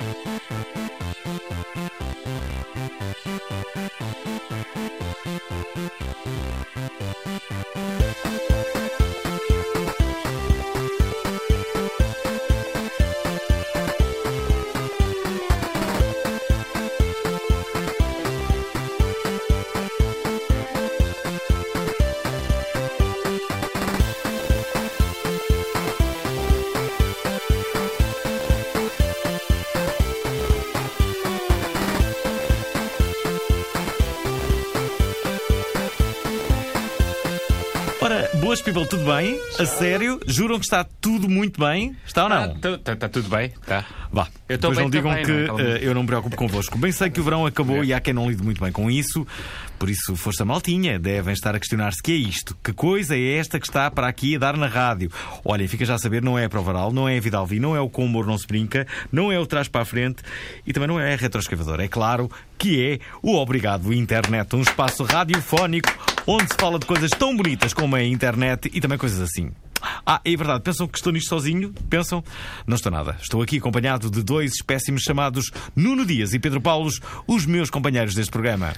Thank you. Bem? A sério? Juram que está tudo muito bem? Está ou não? Está tá, tudo bem? Tá. Vá, Eu depois bem não digam também, que não eh, eu não me preocupo convosco. Bem sei que o verão acabou e há quem não lide muito bem com isso. Por isso, força maltinha, devem estar a questionar-se que é isto. Que coisa é esta que está para aqui a dar na rádio? Olhem, fica já a saber, não é a Provaral, não é a Vidalvi, não é o Com Humor Não Se Brinca, não é o Trás para a Frente e também não é a Retroescavadora. É claro que é o Obrigado Internet, um espaço radiofónico onde se fala de coisas tão bonitas como a internet e também coisas assim. Ah, é verdade, pensam que estou nisto sozinho? Pensam? Não estou nada. Estou aqui acompanhado de dois espécimes chamados Nuno Dias e Pedro Paulos, os meus companheiros deste programa.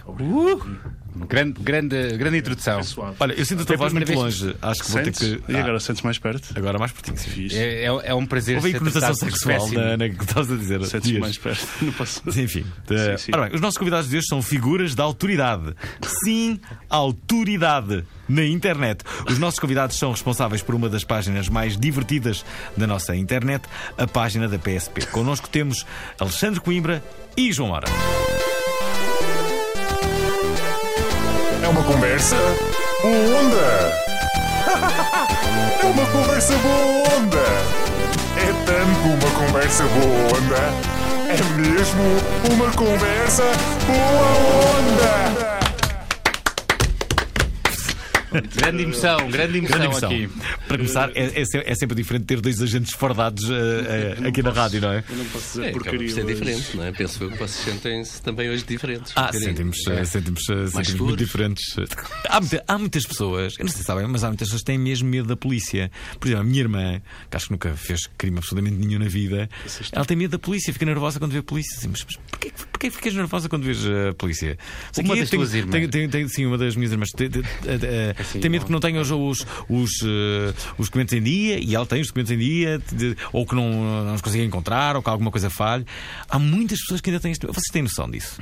Grande, grande, grande introdução. Suave. Olha, eu sinto a tua É a voz muito primeira vez longe. Acho que vou ter Sentes? que. E Ah, agora sentes mais perto? agora mais pertinho. Sim. É, é, é um prazer Houve ser conotação sexual na, na que estavas a dizer. Sentes Dias. mais perto. Não posso. Enfim. eh, sim. Ora bem, os nossos convidados de hoje são figuras da autoridade. Sim, autoridade na internet. Os nossos convidados são responsáveis por uma das páginas mais divertidas da nossa internet, a página da PSP. Connosco temos Alexandre Coimbra e João Mora. É uma conversa boa onda. É uma conversa boa onda. É tanto uma conversa boa onda. É mesmo uma conversa boa onda. Grande emoção, grande emoção, Grande emoção. aqui. Para começar, é, é é sempre diferente ter dois agentes fardados eh, eh, aqui na rádio, não é? Eu não posso dizer É, porcaria. por ser diferente, não é? Penso eu que vocês sentem-se também hoje diferentes. Ah, sentimos, eh, sentimos, eh, sentimos muito diferentes. Há, muita- há muitas pessoas, eu não sei se sabem, mas há muitas pessoas que têm mesmo medo da polícia. Por exemplo, a minha irmã, que acho que nunca fez crime absolutamente nenhum na vida, ela tem medo da polícia, fica nervosa quando vê a polícia. Assim, mas, mas porquê, porquê ficas nervosa quando vês a polícia? Uma das tenho- tuas irmãs. tenho- tenho- tenho- sim, uma das minhas irmãs. Tem, tem- eh, tem medo que não tenham os, os, os, eh, os documentos em dia e ela tem os documentos em dia, de- ou que não, não os conseguem encontrar, ou que alguma coisa falhe. Há muitas pessoas que ainda têm isto. Vocês têm noção disso?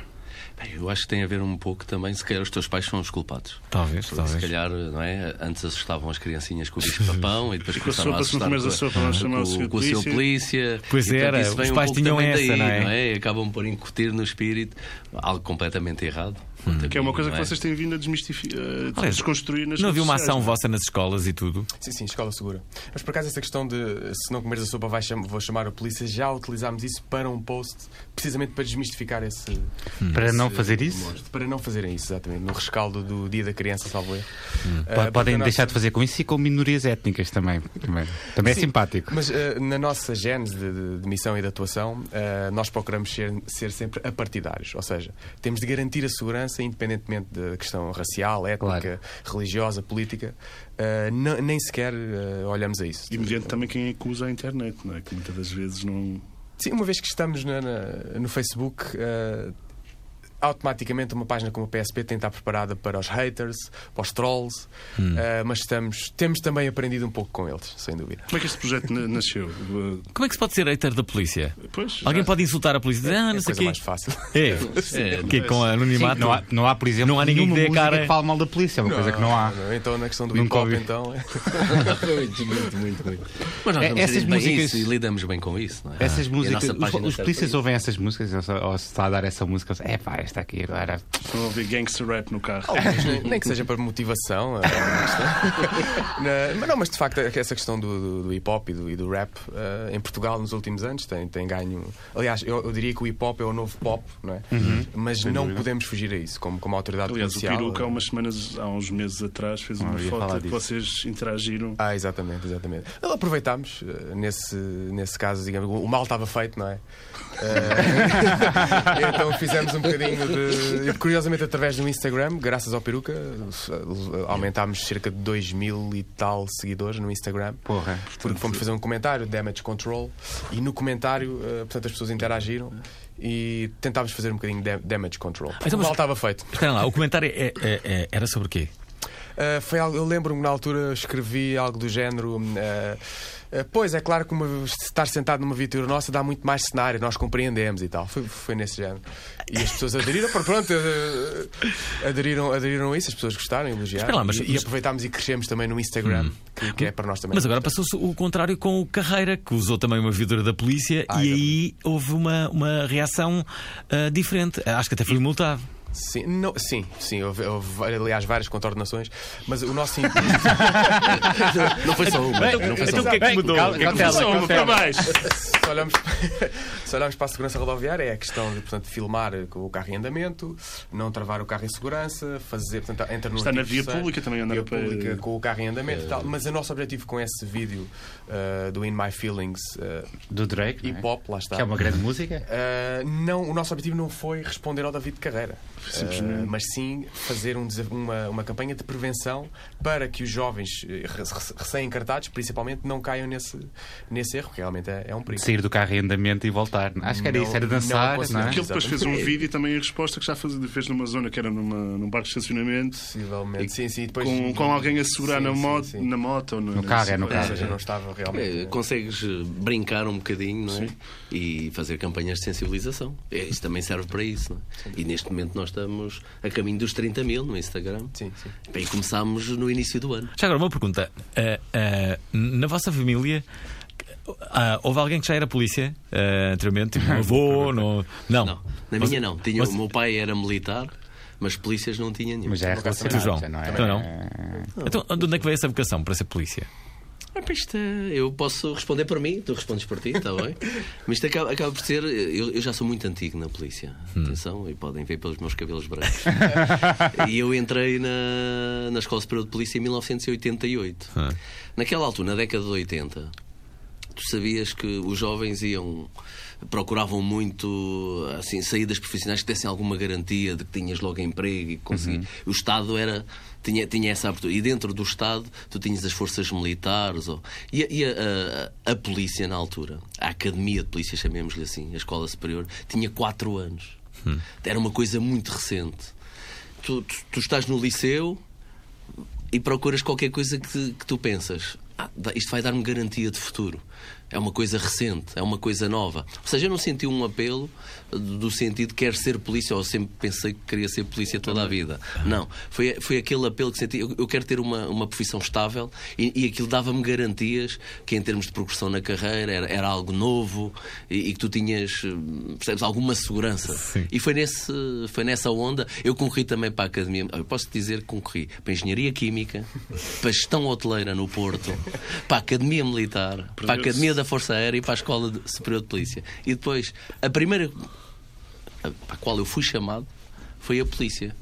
Bem, Eu acho que tem a ver um pouco também, se calhar os teus pais são os culpados. Talvez, Porque talvez. Se calhar, não é? Antes assustavam as criancinhas com o bicho papão e depois com a começaram sopa, a não assustar comes a com, sopa, com, com o seu polícia. Pois E, portanto, era, vem os um pais pouco tinham essa, daí, não é? E acabam por incutir no espírito algo completamente errado. Que é uma coisa Não que vocês têm vindo a desmistificar, a Aliás, desconstruir nas Não havia uma ação é? vossa nas escolas e tudo? Sim, sim, escola segura. Mas por acaso essa questão de se não comeres a sopa vai cham- vou chamar a polícia, já utilizámos isso para um post, precisamente para desmistificar esse. Para esse não fazer isso. Para não fazerem isso, exatamente. No rescaldo do Dia da Criança, salvo erro. Ah, porque podem a nossa- deixar de fazer com isso e com minorias étnicas também. Também, também é Sim. simpático. Mas ah, na nossa gênese de, de- de missão e de atuação, ah, nós procuramos ser, ser sempre apartidários. Ou seja, temos de garantir a segurança independentemente da questão racial, étnica, Claro. religiosa, política. Ah, não- nem sequer ah, olhamos a isso. E mediante também quem é que usa a internet, não é? Que muitas das vezes não. Sim, uma vez que estamos na- na- no Facebook, eh, automaticamente uma página como a PSP tem de estar preparada para os haters, para os trolls, eh, mas estamos, temos também aprendido um pouco com eles, sem dúvida. Como é que este projeto na- nasceu? Uh, Como é que se pode ser hater da polícia? Pois, Alguém já- pode insultar a polícia e dizer, ah, é não a sei o coisa quê. mais fácil. É, É, que com anonimato. Sim, não, há, não há, por exemplo, Não há ninguém que nenhuma dê cara. que fale mal da polícia. É uma coisa que não há. Então, na questão do hip hop, então. é- muito, muito, muito, muito. Mas nós É, essas músicas- isso e lidamos bem com isso. Não é? Essas músicas, os, os polícias ouvem essas músicas ou se está a dar essa música, é pá, esta aqui agora. Estão a ouvir gangster rap no carro. Alguns, nem, que seja para motivação. eh, na- mas não, mas de facto, essa questão do, do- do hip hop e do, e do rap eh, em Portugal nos últimos anos tem, tem ganho. Aliás, eu, eu diria que o hip hop é o novo pop, não é? Mas não podemos fugir a isso, como, como autoridade Aliás, o policial. Peruca há umas semanas, há uns meses atrás, fez uma ia falar foto que disso. vocês interagiram. Ah, exatamente, exatamente. Aproveitámos, eh, nesse, nesse caso, digamos, o mal estava feito, não é? Eh, então fizemos um bocadinho de- curiosamente através do Instagram, graças ao Peruca, aumentámos cerca de 2 mil e tal seguidores no Instagram. Porra. Porque fomos fazer um comentário, Damage Control, e no comentário, eh, portanto, as pessoas interagiram e tentávamos fazer um bocadinho de damage control. então, mas- Mal estava feito. Espera lá, o comentário é- é- é- era sobre o quê? Uh, foi algo, eu lembro-me na altura escrevi algo do género. uh, uh, pois é claro que uma- estar sentado numa viatura nossa dá muito mais cenário, nós compreendemos e tal. Foi, foi nesse género. E as pessoas aderiram, pronto, uh, aderiram, aderiram a isso, as pessoas gostaram, elogiaram. Lá, mas- e, e mas- aproveitámos e crescemos também no Instagram, que, que é para nós também. Mas agora passou-se o contrário com o Carreira, que usou também uma viatura da polícia Ah, e aí houve uma, uma reação ah, diferente. Acho que até foi multado. Sim, não, sim, sim houve, houve, aliás, várias contornações, mas o nosso intuito. Não foi só uma. Não foi só Então o que é que mudou? Cal- que é que cautela, uma para mais. se, olhamos, se olharmos para a segurança rodoviária, é a questão de portanto, filmar com o carro em andamento, não travar o carro em segurança, fazer, portanto, entra no Está na via terceiro, pública também andar via a pé. pública com o carro em andamento e tal. Mas o nosso objetivo com esse vídeo uh, do In My Feelings uh, Do Drake. não é? hip hop, lá está. Que é uma grande música. Uh, não, o nosso objetivo não foi responder ao David Carreira. Uh, mas sim fazer um uma, uma campanha de prevenção para que os jovens eh, re- re- recém-encartados, principalmente, não caiam nesse, nesse erro, que realmente é, é um perigo. Sair do carro em andamento e voltar. Acho que era Não- isso, era não dançar, não, aconselho. é? Ele depois fez um vídeo também em resposta que já fez, fez numa zona que era numa, num parque de estacionamento Possivelmente, sim, sim. Depois, com, com alguém a segurar Sim, na, sim, moto, sim. na moto ou no, No carro, é no Ou carro. seja, não estava realmente. É, consegues eh, brincar um bocadinho, não é? E fazer campanhas de sensibilização. É, Isso também serve para isso, não é? E neste momento nós estamos a caminho dos 30 mil no Instagram. Sim, sim. Bem, começámos no início do ano. Já agora, uma pergunta. Ah, ah, na vossa família. ah, houve alguém que já era polícia ah, anteriormente? Tipo, avô? No... Não. Não, na minha não. Tinha, mas- O meu pai era militar, mas polícias não tinha nenhum. Mas já é relacionado, João. já não é? Então não. Então, de onde é que veio essa vocação para ser polícia? Isto é- eu posso responder por mim, tu respondes por ti, está bem? Mas isto acaba, acaba por ser. Eu, eu já sou muito antigo na polícia, atenção, e podem ver pelos meus cabelos brancos. e eu entrei na, na Escola Superior de Polícia em 1988. Ah. Naquela altura, na década de 80, tu sabias que os jovens iam. Procuravam muito assim, saídas profissionais que dessem alguma garantia de que tinhas logo emprego e que conseguias. O Estado era, tinha, tinha essa abertura. E dentro do Estado, tu tinhas as forças militares. Ou, e a, e a- a- a polícia, na altura, a Academia de Polícia, chamemos-lhe assim, a Escola Superior, tinha 4 anos. Era uma coisa muito recente. Tu, tu, tu estás no liceu, e procuras qualquer coisa que, que tu pensas. "Ah, isto vai dar-me garantia de futuro. É uma coisa recente, é uma coisa nova. Ou seja, eu não senti um apelo do sentido de quero ser polícia ou sempre pensei que queria ser polícia toda a vida. Não. Foi, foi aquele apelo que senti. Eu, eu quero ter uma, uma profissão estável e, e aquilo dava-me garantias que, em termos de progressão na carreira, era, era algo novo e, e que tu tinhas, hum, percebes, alguma segurança. E foi, nesse, foi nessa onda. Eu concorri também para a Academia. Eu posso dizer que concorri para a Engenharia Química, para a Gestão Hoteleira no Porto, para a Academia Militar, para a Academia da Força Aérea e para a Escola de- Superior de Polícia. E depois, a primeira para a qual eu fui chamado foi a polícia.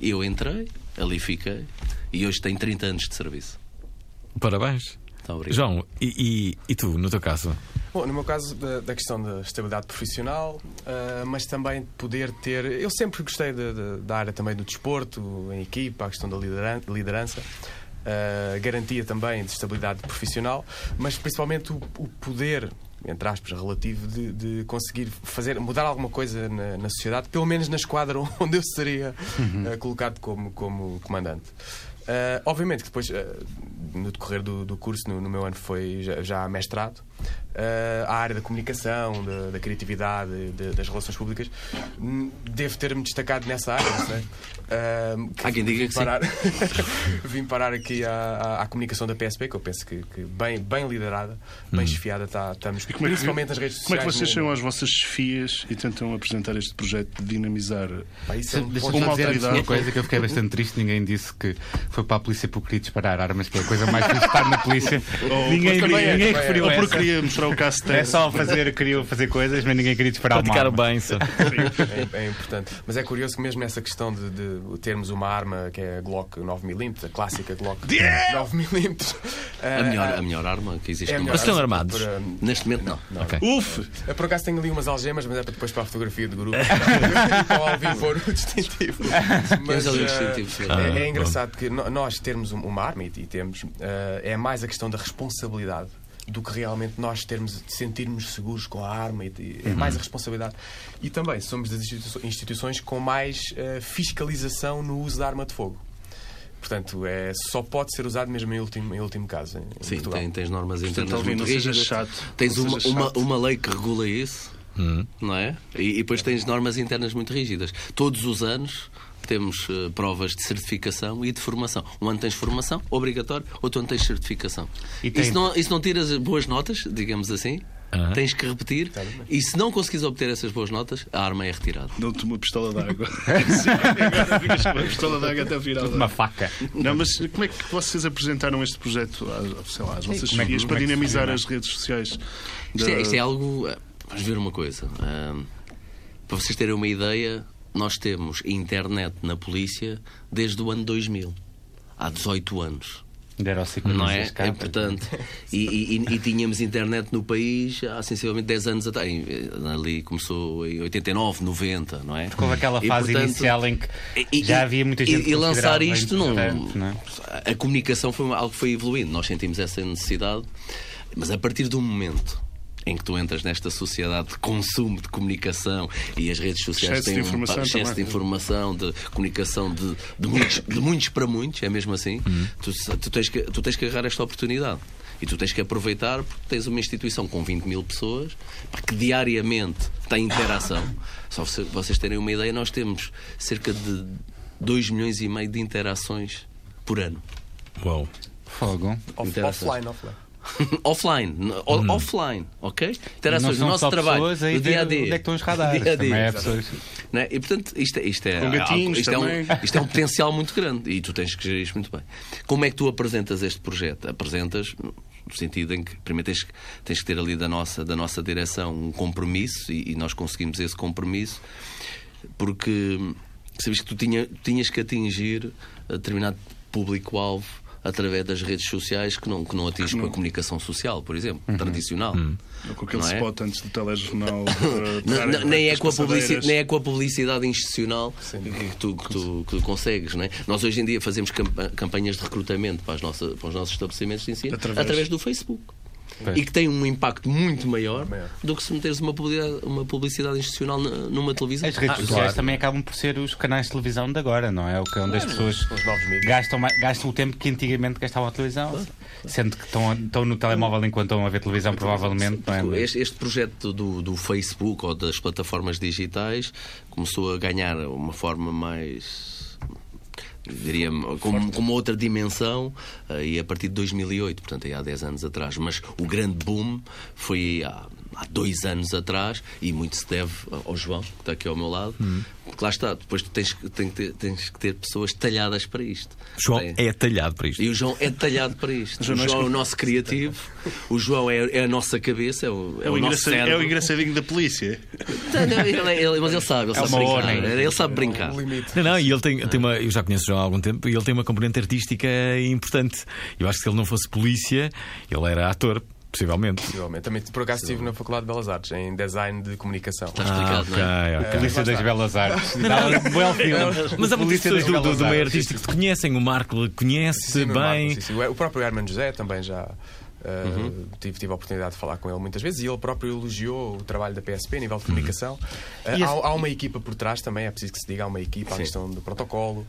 Eu entrei, ali fiquei e hoje tenho 30 anos de serviço. Parabéns. João, e, e- e tu, no teu caso? Bom, no meu caso, da, da questão da estabilidade profissional, ah, mas também de poder ter. Eu sempre gostei de- de- da área também do desporto, em equipa, a questão da lideran- liderança. ah, garantia também de estabilidade profissional, mas principalmente o, o poder, entre aspas, relativo, de, de conseguir fazer, mudar alguma coisa na, na sociedade, pelo menos na esquadra onde eu seria ah, colocado como, como comandante. Ah, obviamente que depois, ah, no decorrer do, do curso, no, no meu ano foi já, já mestrado, ah, a área da comunicação, da, da criatividade, de- das relações públicas, hum, devo ter-me destacado nessa área, não sei. Ah, Há quem diga vim que sim. parar, vim parar aqui à, à- à comunicação da PSP, que eu penso que, que bem, bem liderada, bem chefiada, tá, estamos, como é que- principalmente nas redes Como é sociais. que vocês no- chegam às vossas chefias e tentam apresentar este projeto de dinamizar? Pá, isso é um ponto- Uma autoridade. uma coisa que eu fiquei bastante triste. Ninguém disse que foi para a polícia porque queria disparar armas, que é a coisa mais fixe estar na polícia. Ou, ninguém é, ninguém também é. referiu essa. Queria mostrar o caso É só fazer, queria fazer coisas, mas ninguém queria disparar uma arma. bem, só. É, é importante. Mas é curioso que mesmo nessa questão de, de termos uma arma que é a Glock 9mm, a clássica Glock 9mm. A melhor, a melhor arma que existe É melhor Mas estão arma armados? para- Neste momento, não. Não, Ok. Uf! Eu por acaso tenho ali umas algemas, mas é para depois para a fotografia do grupo. Para o Alvin pôr o distintivo. Mas, ali o eh, distintivo, sim. é, é engraçado que nós termos um- uma arma e, e temos, eh, é mais a questão da responsabilidade do que realmente nós termos de sentirmos seguros com a arma e, é mais a responsabilidade e também somos das instituições com mais eh, fiscalização no uso da arma de fogo portanto é, só pode ser usado mesmo em último, em último caso em, Sim, Portugal tem- tens normas internas muito rígidas. chato. Tens uma, uma, uma lei que regula isso, não é? E, e depois tens normas internas muito rígidas. Todos os anos temos eh, provas de certificação e de formação. Um ano tens formação, obrigatório, outro ano tens certificação. E E, tem- se, não, e se não tiras as boas notas, digamos assim, tens que repetir. E se não conseguires obter essas boas notas, a arma é retirada. Dão-te uma pistola d'água. Sim, agora ficas com uma pistola d'água até virar. Uma faca. Não, mas como é que vocês apresentaram este projeto às, sei lá, às vossas como é que- filhas para é se dinamizar as redes sociais? Isto da- é, isto é algo. eh, Vamos ver uma coisa. para vocês terem uma ideia, nós temos internet na polícia desde o ano 2000. Há 18 anos. Não é? É portanto. E, e- e- e tínhamos internet no país há sensivelmente 10 anos atrás. Ali começou em 89, 90, não é? Porque houve aquela E, fase portanto, inicial em que e- já e- havia muita e- gente E, lançar isto não. não é? A comunicação foi algo que foi evoluindo. Nós sentimos essa necessidade, mas a partir do momento em que tu entras nesta sociedade de consumo de comunicação e as redes sociais Excesso de têm um informação pa- excesso também. de informação, de comunicação de, de, muitos, de muitos para muitos, é mesmo assim, tu, tu tens que, tu tens que agarrar esta oportunidade. E tu tens que aproveitar porque tens uma instituição com 20 mil pessoas que diariamente tem interação. Só se vocês terem uma ideia, nós temos cerca de 2 milhões e meio de interações por ano. Uau. Fogo. Off- offline, offline. offline, o- offline, ok? Interações são nosso trabalho, no dia a dia. onde é que estão os radares. Dia a dia. Também é pessoas. Não é? E portanto, isto, é- isto, é, gatinhos isto, é um, também. isto é um potencial muito grande e tu tens que gerir isto muito bem. Como é que tu apresentas este projeto? Apresentas no sentido em que, primeiro, tens, que- tens que ter ali da nossa, da nossa direção um compromisso e, e nós conseguimos esse compromisso porque sabes que tu tinha, tinhas que atingir determinado público-alvo através das redes sociais que não, que não atinges com a comunicação social, por exemplo, tradicional. Ou com aquele Não é? spot antes do telejornal. Não, não, nem, é com a publici- publicidade nem é com a publicidade institucional que tu, que, tu, que tu consegues. Não é? Nós hoje em dia fazemos campa- campanhas de recrutamento para, as nossas, para os nossos estabelecimentos de ensino Através- através, do Facebook. Pois. E que tem um impacto muito maior Maior. do que se meteres uma publicidade, uma publicidade institucional na- numa televisão. As redes Ah, sociais claro. também acabam por ser os canais de televisão de agora, não é? O que é onde as pessoas Os novos mídias. gastam, gastam o tempo que antigamente gastavam a televisão. Sendo que estão, estão no telemóvel enquanto estão a ver televisão, provavelmente, não é? Este, este projeto do, do Facebook ou das plataformas digitais começou a ganhar uma forma mais. Diria, com, com uma outra dimensão eh, e a partir de 2008, portanto, aí há 10 anos atrás. Mas o grande boom foi há, há dois anos atrás e muito se deve ao João, que está aqui ao meu lado. Porque lá está, depois tu tens, que- tens que ter, tens que ter pessoas talhadas para isto. João Tem- é talhado para isto. e o João é talhado para isto. O João é João é o nosso criativo, o João é, é a nossa cabeça, é o, é É o o, nosso engraçado- é cérebro. o engraçadinho da polícia. Não, não, ele- ele- mas ele sabe, ele É sabe brincar. ordem. Ele sabe brincar. Um. Não, não, e ele tem, tem uma. Eu já conheço o João há algum tempo e ele tem uma componente artística importante. Eu acho que se ele não fosse polícia, ele era ator, possivelmente. Possivelmente. Também, por acaso, estive na Faculdade de Belas Artes, em Design de Comunicação. Está explicado, não é? ok, ok. Polícia das Belas Artes. Mas há muitas Polícia pessoas das do, do, do meio artístico que te conhecem. O Marco conhece Sim, no bem. Marco, sim, sim. O próprio Herman José também já. Uh, tive, tive a oportunidade de falar com ele muitas vezes e ele próprio elogiou o trabalho da PSP a nível de comunicação. Uh, há, há uma equipa por trás também, é preciso que se diga, há uma equipa, a Sim. questão do protocolo.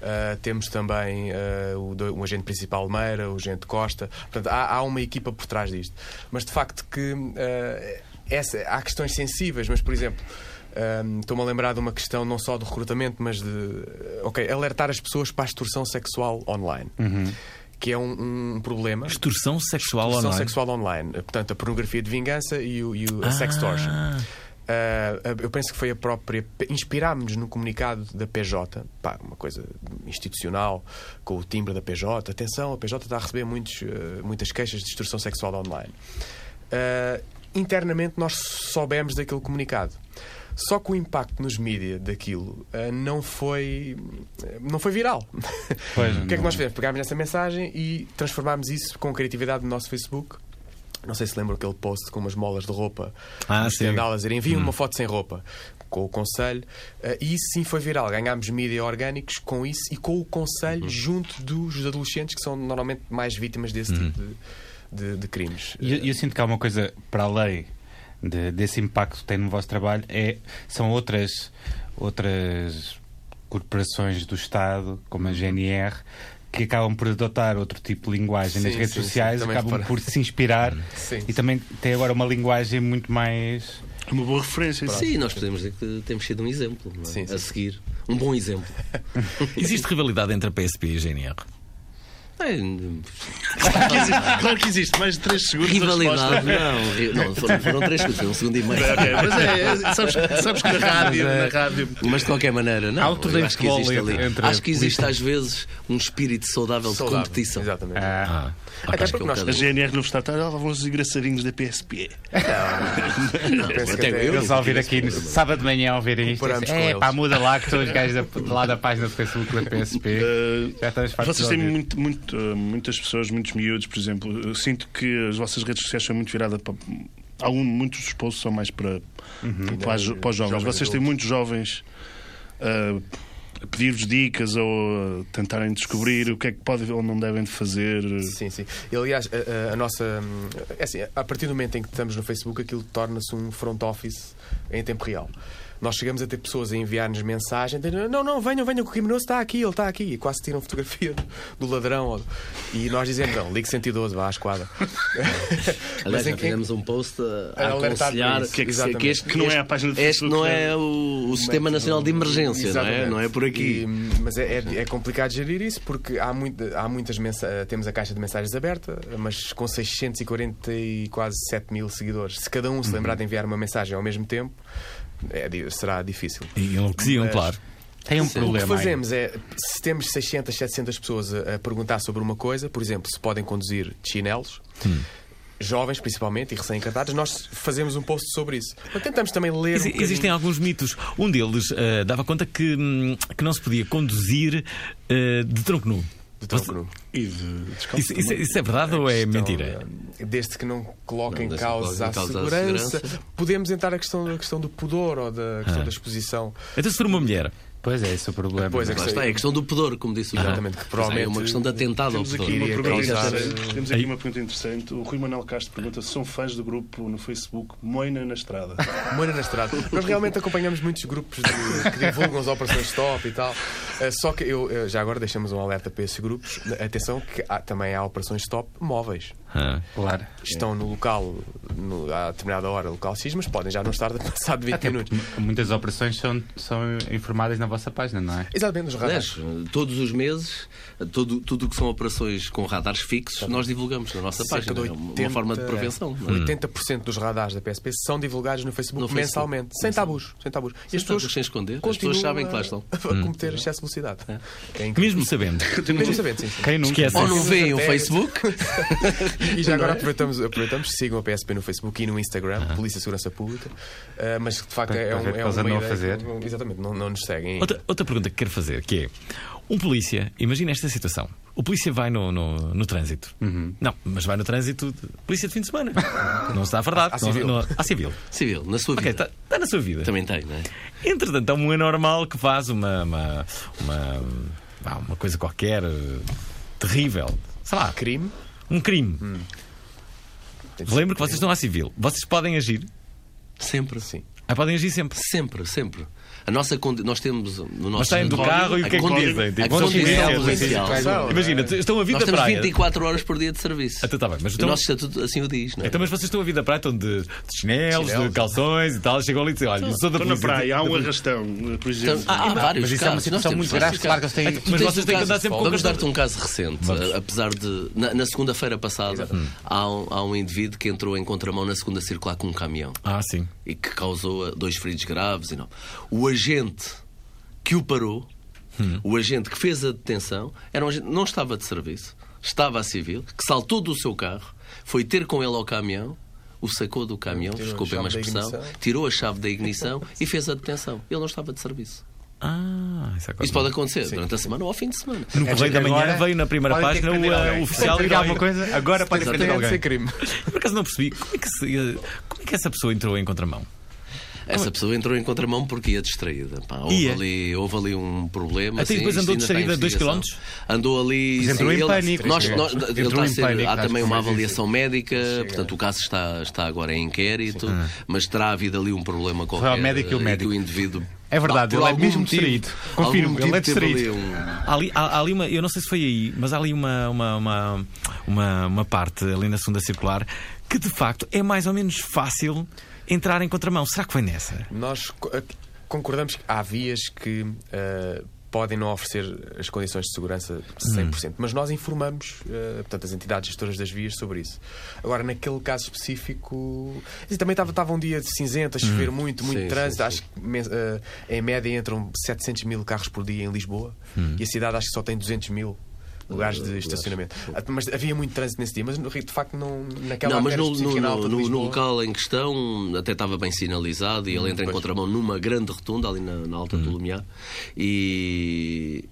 Uh, temos também o, do- o agente principal Meira, o agente Costa. Portanto, há, há uma equipa por trás disto. Mas de facto que essa, há questões sensíveis, mas por exemplo. um, Estou-me a lembrar de uma questão não só do recrutamento, mas de ok, alertar as pessoas para a extorsão sexual online, que é um, um problema. Extorsão sexual Extorsão online. sexual online, portanto, a pornografia de vingança e, o, e o- a Ah. sextortion. Ah, eu penso que foi a própria. Inspirámos-nos no comunicado da PJ, pá, uma coisa institucional, com o timbre da PJ. Atenção, a PJ está a receber muitos, ah, muitas queixas de destruição sexual online. Ah, internamente, nós soubemos daquele comunicado. Só que o impacto nos mídias daquilo ah, não foi não foi viral. Pois, o que é que nós fizemos? Pegámos nessa mensagem e transformámos isso com criatividade no nosso Facebook. Não sei se lembram aquele post com umas molas de roupa Ah, a dizer enviem uma foto sem roupa com o conselho. Ah, e isso sim foi viral. Ganhámos mídia orgânicos com isso e com o conselho junto dos adolescentes que são normalmente mais vítimas desse tipo de, de- de crimes. E eu, eu sinto que há uma coisa para além de- desse impacto que tem no vosso trabalho, é, são outras, outras corporações do Estado, como a GNR, que acabam por adotar outro tipo de linguagem nas Sim, redes sim, sim. sociais, Também acabam por se inspirar Sim. e também têm agora uma linguagem muito mais. Uma boa referência. Sim, nós podemos dizer que temos sido um exemplo não é? Sim, sim. a seguir. Um bom exemplo. Existe rivalidade entre a PSP e a GNR? É, Claro que existe, claro que existe. mais de 3 segundos rivalidade, não. ri- Não, foram, foram três segundos, foi um segundo e meio. Ok, mas é, é, sabes, sabes que na rádio, na rádio Mas de qualquer maneira, não. Eu acho que futebol existe ali. entre- acho que existe às vezes um espírito saudável, Saudável. de competição. Exatamente. Ah, Até Acho que porque é um nós a bocado- GNR no Universitário lá vão os engraçadinhos da PSP. Não, penso que até até eu. eles ao ouvir aqui no sábado de manhã, ao ouvirem isto, Comparamos dizem, com é pá, eles." muda lá que são os gajos da, lá da página do Facebook da PSP. Uh, Já estamos fartos vocês têm ouvir. muito, muito, uh, muitas pessoas, muitos miúdos, por exemplo. Eu sinto que as vossas redes sociais são muito viradas para. Algum, muitos dos posts são mais para, para, as- para os jovens. Vocês têm muitos jovens uh, a pedir-vos dicas ou a tentarem descobrir o que é que podem ou não devem de fazer. Sim, sim. E, aliás, a, a- nossa. É assim, a partir do momento em que estamos no Facebook, aquilo torna-se um front office em tempo real. Nós chegamos a ter pessoas a enviar-nos mensagem: dizendo, Não, não, venham, venham, que o criminoso está aqui, ele está aqui. E quase tiram fotografia do, do ladrão. ou- E nós dizemos: Não, ligue 112, vá à esquadra. Aliás, já que- fizemos um post a, aconselhar que, é que, exatamente. que este, Que não é este- a página do este Facebook, não é- é o, o Sistema Nacional de Emergência, não é? Não é por aqui. E, mas é, é, é complicado gerir isso porque há, muito, há muitas mensagens. Temos a caixa de mensagens aberta, mas com 640 e quase 7 mil seguidores. Se cada um se lembrar de enviar uma mensagem ao mesmo tempo, é di- será difícil. E enlouqueciam, claro. Tem um O que problema. aí. fazemos é, se temos 600, 700 pessoas a, a perguntar sobre uma coisa, por exemplo, se podem conduzir de chinelos, jovens principalmente e recém-encantados, nós fazemos um post sobre isso. Mas tentamos também ler. um Exi- bocadinho- Existem alguns mitos. Um deles ah, dava conta que, hum, que não se podia conduzir ah, de tronco nu. De tronco nu. E de descalço Isso, isso- isso é verdade ou é questão, mentira? eh, Desde que não coloquem Não, em desde que causa, coloquem em a, causa a segurança, segurança. podemos entrar a questão, a questão do pudor ou da questão Ah. da exposição. Então, se for uma mulher, Pois é, esse é o problema. Pois é, Lá está, é a questão do pudor, como disse o. Exatamente, que Mas É provavelmente- uma questão de atentado ao pudor. aqui uma Iria pergunta causar- interessante. Temos aqui Aí- uma pergunta interessante. O Rui Manuel Castro pergunta se são fãs do grupo no Facebook Moina na Estrada. Moira na estrada. Nós realmente acompanhamos muitos grupos de- que divulgam as operações stop e tal. Eh, Só que eu, eh, já agora deixamos um alerta para esses grupos. Atenção que há- também há operações stop móveis. Ah, Claro. Estão no local, no, a determinada hora, local X, mas podem já não estar passado de 20 Até minutos. muitas operações são, são informadas na vossa página, não é? Exatamente, os radares. Aliás, todos os meses, todo, tudo o que são operações com radares fixos, nós divulgamos na nossa Cerca página. de É uma 80, forma de prevenção. não é? 80% dos radares da PSP são divulgados no Facebook No Facebook. mensalmente, sem tabus, sem tabus. E Sem tabus, sem esconder. As pessoas continuam sabem que lá estão. A, cometer excesso de velocidade. É incrível. mesmo sabendo. Mesmo sabendo, sim, sim. Quem nunca? Esquece. Ou não veem o Facebook, E já agora aproveitamos, aproveitamos, sigam a PSP no Facebook e no Instagram, Polícia e Segurança Pública. Ah, mas de facto Para- é, um, ver o que é uma a ideia fazer. que não- exatamente, não, não nos seguem. Outra, outra pergunta que quero fazer, que é um polícia, imagina esta situação. O polícia vai no, no, no trânsito. Não, mas vai no trânsito de polícia de fim de semana. Não está a verdade. À civil. Não, não, à civil. civil, na sua Ok, vida. está, está na sua vida. Também tem, não é? Entretanto, há um anormal que faz uma, uma, uma, uma coisa qualquer eh, terrível. Sei lá, Crime. Um crime. Ser Lembro que vocês estão à civil. Vocês podem agir. Sempre. Sim. Ah, podem agir sempre. Sempre, sempre. A nossa condi- nós temos no nosso Mas saem do carro e o a que é que condi- dizem? A Tipo, condição chinelo, policial. assim, Imagina, estão a vir Nós da temos praia. 24 horas por dia de serviço. Então, tá bem, mas o então- nosso estatuto assim o diz, não é? Então, mas vocês estão a vir da praia, estão de, de chinelos, de calções e tal, chegam ali e dizem: Olha, sou da Estou na praia, há um arrastão, por exemplo. Então, há vários Mas isso é uma situação Nós temos muito grave, claro que eles têm-. Mas vocês um têm que andar sempre com Vamos dar-te um caso recente. A- Apesar de. Na, segunda-feira passada, há, um, indivíduo que entrou em contramão na segunda circular com um caminhão Ah, sim. e que causou dois feridos graves e não. O agente que o parou, o agente que fez a detenção, era um agente, não estava de serviço, estava a civil, que saltou do seu carro, foi ter com ele ao caminhão, o sacou do caminhão, desculpem a expressão, tirou a chave da ignição e fez a detenção. Ele não estava de serviço. Ah, isso, é Isso pode acontecer durante a semana ou ao fim de semana. No Correio da Manhã Agora, veio na primeira página o uh, alguém. oficial e alguma coisa? Agora podem prender alguém. ser crime. Por acaso não percebi. Como é que, se- eh, como é que essa pessoa entrou em contramão? Essa pessoa entrou em contramão porque ia distraída. Pá, houve, Ia? ali, houve ali um problema. Até sim, depois andou distraída dois investigação. quilómetros? Andou ali. Mas entrou sim, em ele- pânico. Nós, Entrou nós- ele em está a ser- pânico, há também uma avaliação médica, portanto o caso está, está agora em inquérito, mas terá havido ali um problema qualquer. ao médico e o eh, médico. que o indivíduo. É verdade, Por ele é mesmo motivo- distraído. Confirmo, ele é distraído. um- Há ali, há, há ali uma, eu não sei se foi aí, mas há ali uma, uma, uma, uma, uma parte ali na segunda circular que de facto é mais ou menos fácil entrar em contramão. Será que foi nessa? Nós eh, concordamos que há vias que eh, podem não oferecer as condições de segurança 100%, mas nós informamos, eh, portanto, as entidades gestoras das vias sobre isso. Agora, naquele caso específico, assim, também estava, estava um dia de cinzento, a chover muito, muito Sim, trânsito. sim, Acho que men- eh, em média entram 700 mil carros por dia em Lisboa e a cidade acho que só tem 200 mil. Lugares de estacionamento. Ah, Mas havia muito trânsito nesse dia, mas no de facto, não, naquela Não, mas no, no, no- no Lisboa- local em questão até estava bem sinalizado e ele entra em pois. contramão numa grande rotunda ali na, na Alta do Lumiar e.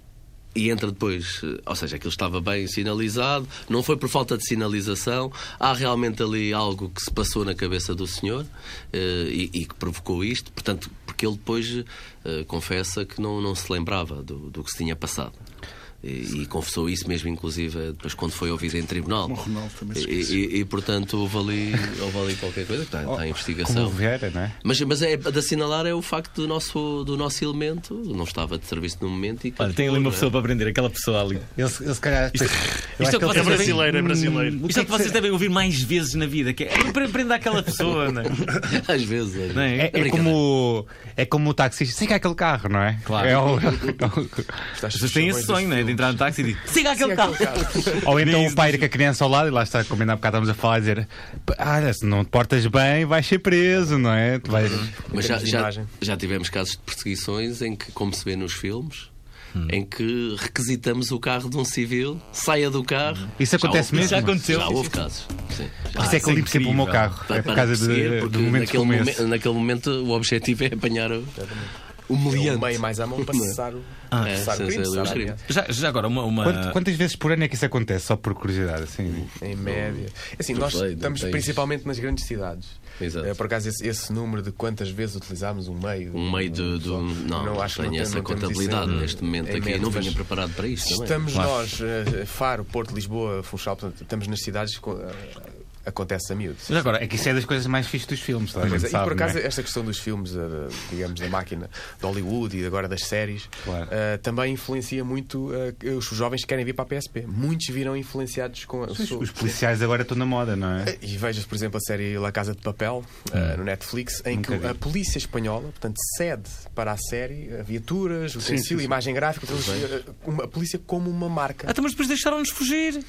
E entra depois, ou seja, aquilo estava bem sinalizado, não foi por falta de sinalização, há realmente ali algo que se passou na cabeça do senhor eh, e, e que provocou isto, portanto, porque ele depois eh, confessa que não, não se lembrava do, do que se tinha passado. E, e confessou isso mesmo, inclusive, depois quando foi ouvido em tribunal. O Ronaldo também se E, e- e, portanto, houve ali, houve ali qualquer coisa que está, está em Como investigação. não é? Mas, mas é, de assinalar é o facto do nosso, do nosso elemento, não estava de serviço no momento e que Olha, tem ali uma não é? pessoa para prender, aquela pessoa ali. Ele, ele se calhar. eu isto é que o que vocês É brasileiro, é brasileiro. Isto é o que vocês devem ouvir mais vezes na vida, que é "Pre- prenda aquela pessoa, não é? Às vezes, olha. Não é? É, é como, é como o taxista. Siga aquele carro, não é? Claro. É o- têm esse sonho, não é? De entrar no táxi e dizer siga aquele carro. Ou então o pai com a criança ao lado, e lá está, como ainda há bocado estamos a falar, a dizer: Olha, se não te portas bem, vais ser preso, não é? Tu vais... Mas já, já, já tivemos casos de perseguições em que, como se vê nos filmes, Hum. em que requisitamos o carro de um civil, saia do carro. Isso acontece Já houve- mesmo? Já aconteceu. Já houve casos. Sim, já. Por isso é que eu isso é sempre o meu carro. Para- É por causa de, porque de momentos naquele, momen- naquele momento o objetivo é apanhar o, o É meliante. o meio mais à mão para cessar o, Ah, É, cessar o sim, crime, cessar o crime. Já, já agora, uma. uma... Quant- Quantas vezes por ano é que isso acontece? Só por curiosidade, assim. Em média. Assim, Não nós sei, estamos tens- principalmente nas grandes cidades. Exato. Eh, por acaso, esse, esse número de quantas vezes utilizámos um meio. Um meio de. de um- não, não, acho que tenho essa contabilidade em- neste momento em aqui. média, não mas vinha preparado para isto. também. Estamos Claro. nós, eh, Faro, Porto, Lisboa, Funchal, portanto, estamos nas cidades. com- eh, acontece a miúdo. Mas agora, É que isso é das coisas mais fixas dos filmes, a gente é, e sabe, por não acaso, é? esta questão dos filmes, eh, digamos, da máquina de Hollywood e agora das séries, Claro. eh, também influencia muito que os jovens que querem vir para a PSP. Muitos viram influenciados com Os, os policiais agora estão na moda, não é? E vejas, por exemplo, a série La Casa de Papel eh, no Netflix, em Nunca que vi. a polícia espanhola, portanto, cede para a série viaturas, sim, utensílio, sim. imagem gráfica, uma- a polícia como uma marca. até mas depois deixaram-nos fugir.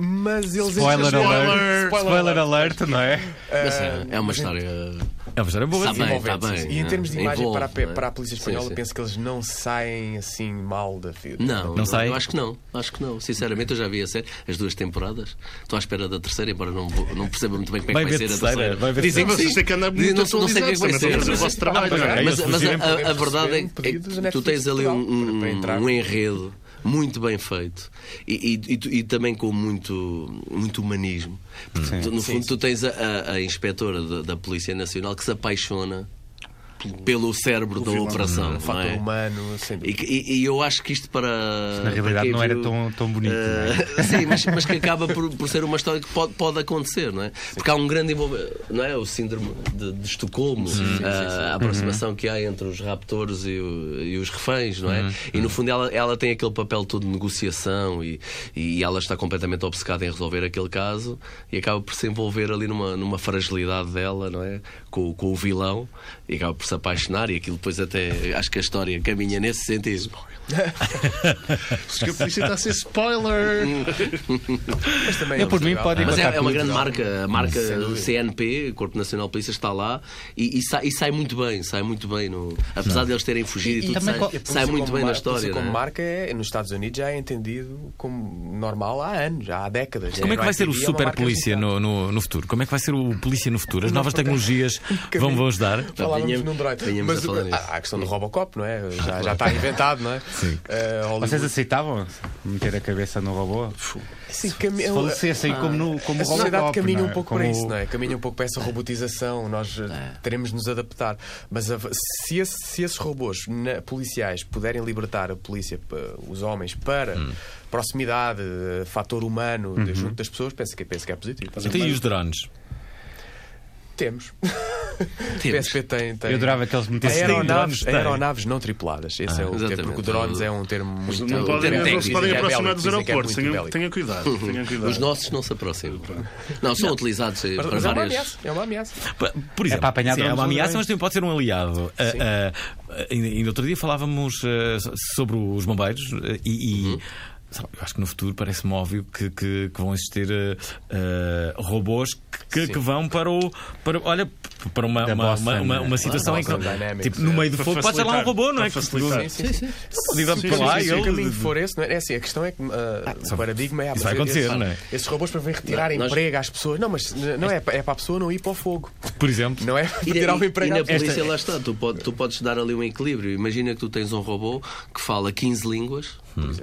Mas eles Spoiler alert! Spoiler Spoiler alert, não é? Mas é, é uma mas história. É uma história boa. Está sim. bem, está sim, bem, sim. E em né? termos de imagem Envolve, para, a, né? para a polícia Sim, espanhola, sim. penso que eles não saem assim mal da vida. Não, Não sai? Eu acho que não. Acho que não. Sinceramente, eu já vi a série, as duas temporadas. Estou à espera da terceira, embora não, não perceba muito bem como é que vai ser a terceira, vai ver Dizem que sim. Vocês têm que andar muito não, não sei o que é vai ser. Mas, é? mas, mas a, a- verdade é que, é que tu tens ali um enredo muito bem feito. E, e- e e também com muito, muito humanismo. Porque tu, no fundo, tu tens a, a- a inspetora da, da Polícia Nacional que se apaixona pelo cérebro da operação. O não fator é? humano, sem E, dúvida. e- e eu acho que isto para. Na realidade não era viu, tão, tão bonito. não é? eh, sim, mas, mas que acaba por, por ser uma história que pode, pode acontecer, não é? Porque há um grande envolvimento, não é? O síndrome de, de Estocolmo, a, a aproximação que há entre os raptores e, o- e os reféns, não é? E no fundo ela, ela tem aquele papel todo de negociação e, e ela está completamente obcecada em resolver aquele caso e acaba por se envolver ali numa, numa fragilidade dela, não é? Com, com o vilão e acaba por se apaixonar e aquilo depois até acho que a história caminha nesse sentido. Se que a polícia está a ser spoiler. Mas também Eu, por mim, podem Mas é, é uma grande marca, a marca. CNP, Corpo Nacional de Polícia, está lá e, e sai, e sai muito bem, sai muito bem. No, apesar de eles terem fugido e, E tudo, sai, sai muito bem na história. polícia como é? marca é, nos Estados Unidos já é entendido como normal há anos, já há décadas. Como é que vai ser o é super polícia no, no, no futuro? Como é que vai ser o polícia no futuro? As novas tecnologias vão, vão ajudar? Falávamos num droid. venhamos Mas a falar há a questão do Robocop, não é? Já, já está inventado, não é? Sim. Hollywood- Vocês aceitavam meter a cabeça no robô? Sim, cami- Se falecessem como, no, como A sociedade Robocop, caminha não é? um pouco Como- para isso, não é? Caminha um pouco para essa robotização, nós eh, É. teremos de nos adaptar. Mas a- se, esse- se esses robôs na- policiais puderem libertar a polícia, os homens, para Hum. proximidade, eh, fator humano Uhum. de- junto das pessoas, penso que, penso que é positivo. Então, e os drones? Temos. O Temos. PSP tem. tem... Eu adorava que eles metessem Aeronaves, tem. aeronaves não tripuladas. Esse é o termo, exatamente. porque o drones é um termo muito. Não o podem, termo não se podem é aproximar dos é aeroportos. tenham cuidado. Tenham cuidado. Os nossos não se aproximam. Não, são utilizados Mas, para mas é uma várias. ameaça. É uma ameaça. Por exemplo, para apanhar sim, é drones uma ameaça, mas também pode ser um aliado. Ah, ah, ah, ainda, outro dia falávamos ah, sobre os bombeiros ah, e. Eu acho que no futuro parece-me óbvio que, que, que vão existir ah, robôs que, que, vão para o. Para, olha, para uma, uma, Boston, uma, uma, uma situação em que. Dynamics, Tipo, no meio do fogo pode ser lá um robô, não é? Que facilitar. Sim, sim, sim. Pode ir Sim, para lá sim, e Se o ele- caminho for esse, não é? É assim, a questão é que ah, o só- paradigma é isso vai acontecer, não é? Esses robôs para vir retirar Nós- emprego às pessoas. Não, mas não é, é para a pessoa não ir para o fogo. Por exemplo. Não é para E, tirar o emprego e na polícia lá está, tu, pode- tu podes dar ali um equilíbrio. Imagina que tu tens um robô que fala 15 línguas,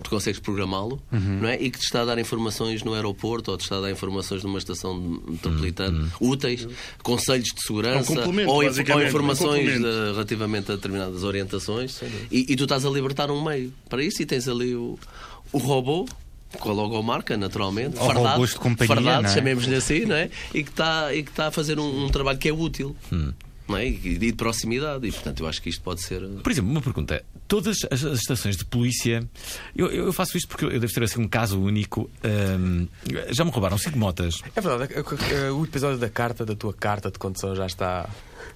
tu consegues programá-lo, não é? E que te está a dar informações no aeroporto ou te está a dar informações numa estação metropolitana úteis, conselhos de segurança É um ou, inf- ou basicamente, informações um de- relativamente a determinadas orientações e, e tu estás a libertar um meio para isso e tens ali o, o robô. Com a logomarca, naturalmente, Ou fardado, robôs de companhia, fardado, é? chamemos-lhe assim, não é? E que está, está a fazer um, um trabalho que é útil não é? e de proximidade. E, portanto, eu acho que isto pode ser. eh, Por exemplo, uma pergunta. Todas as, as estações de polícia. Eu, eu faço isto porque eu devo ter assim um caso único. hum, já me roubaram cinco motas. É verdade, é- é- o episódio da carta, da tua carta de condução já está.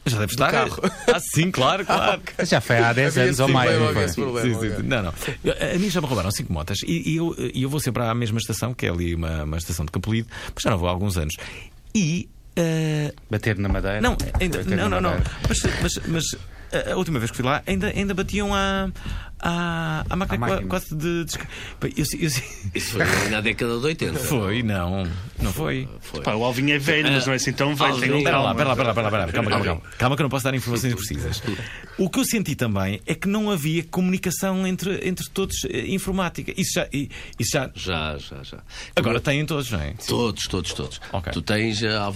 Já deve estar. carro. Ah, sim, claro, claro. Mas já foi há 10 Havia anos ou mais. problema, Sim, sim, ok. sim. Não, não. A mim já me roubaram cinco motas e, e eu, e eu vou sempre à mesma estação, que é ali uma, uma estação de Campolide, mas já não vou há alguns anos. E. ah, Bater na madeira. não, ainda, não, não, não. Mas, mas, mas a- a última vez que fui lá ainda, ainda batiam à, à, à máquina, À máquina. quase de. de eu, eu, eu, Isso foi na década de 80. foi, não, não foi. Foi. Pá, o Alvin é velho, mas não é assim tão velho. Um lá, espera lá, espera lá, lá, calma, calma, calma. Calma que eu não posso dar informações precisas. O que eu senti também é que não havia comunicação entre, entre todos, eh, informática. Isso já, isso já Já, já, já. agora têm todos, não é? Todos, todos, todos. Ok. Tu tens eh, à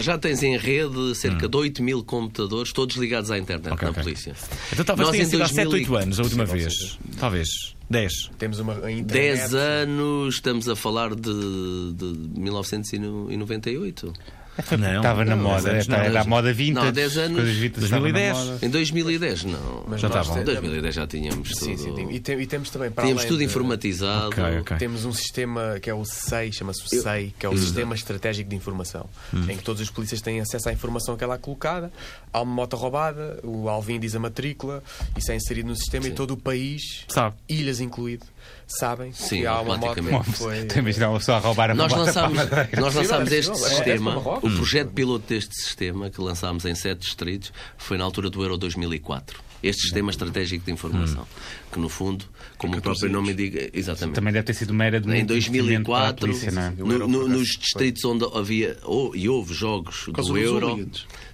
já tens em rede cerca de 8 mil computadores, todos ligados à internet Ok, na ok. polícia. Então talvez Nós, tenha em sido há 7, 2000 8 anos a última Sim, vez. Talvez 10. Temos uma a internet. 10 anos, estamos a falar de, de 1998. Não, Estava na moda, era, não. era a moda vintage. Não, 10 anos, coisas vintage estavam na 2010. moda. Em 2010, não. Mas Já nós estavam. Em temos- 2010 já tínhamos Sim, tudo. sim, tem- e, tem- e temos também para Tínhamos além tudo de- informatizado. Ok, ok. Temos um sistema que é o SEI, chama-se o SEI, que é o Sistema Estratégico de Informação, em que todos os polícias têm acesso à informação que é lá colocada. Há uma moto roubada, o Alvin diz a matrícula, isso é inserido no sistema e todo o país, Sabe? ilhas incluído, sabem Sim, que há uma moto automaticamente. que foi. Estou a imaginar uma pessoa a roubar a Nós moto lançámos, nós lançámos este sistema, o projeto piloto deste sistema que lançámos em sete distritos foi na altura do Euro 2004. Este sistema estratégico de informação, que no fundo, como o próprio nome indica, exatamente. Também deve ter sido uma era de Em muito investimento para a 2004, polícia, é? No- no- nos distritos onde havia ou- e houve jogos do Euro.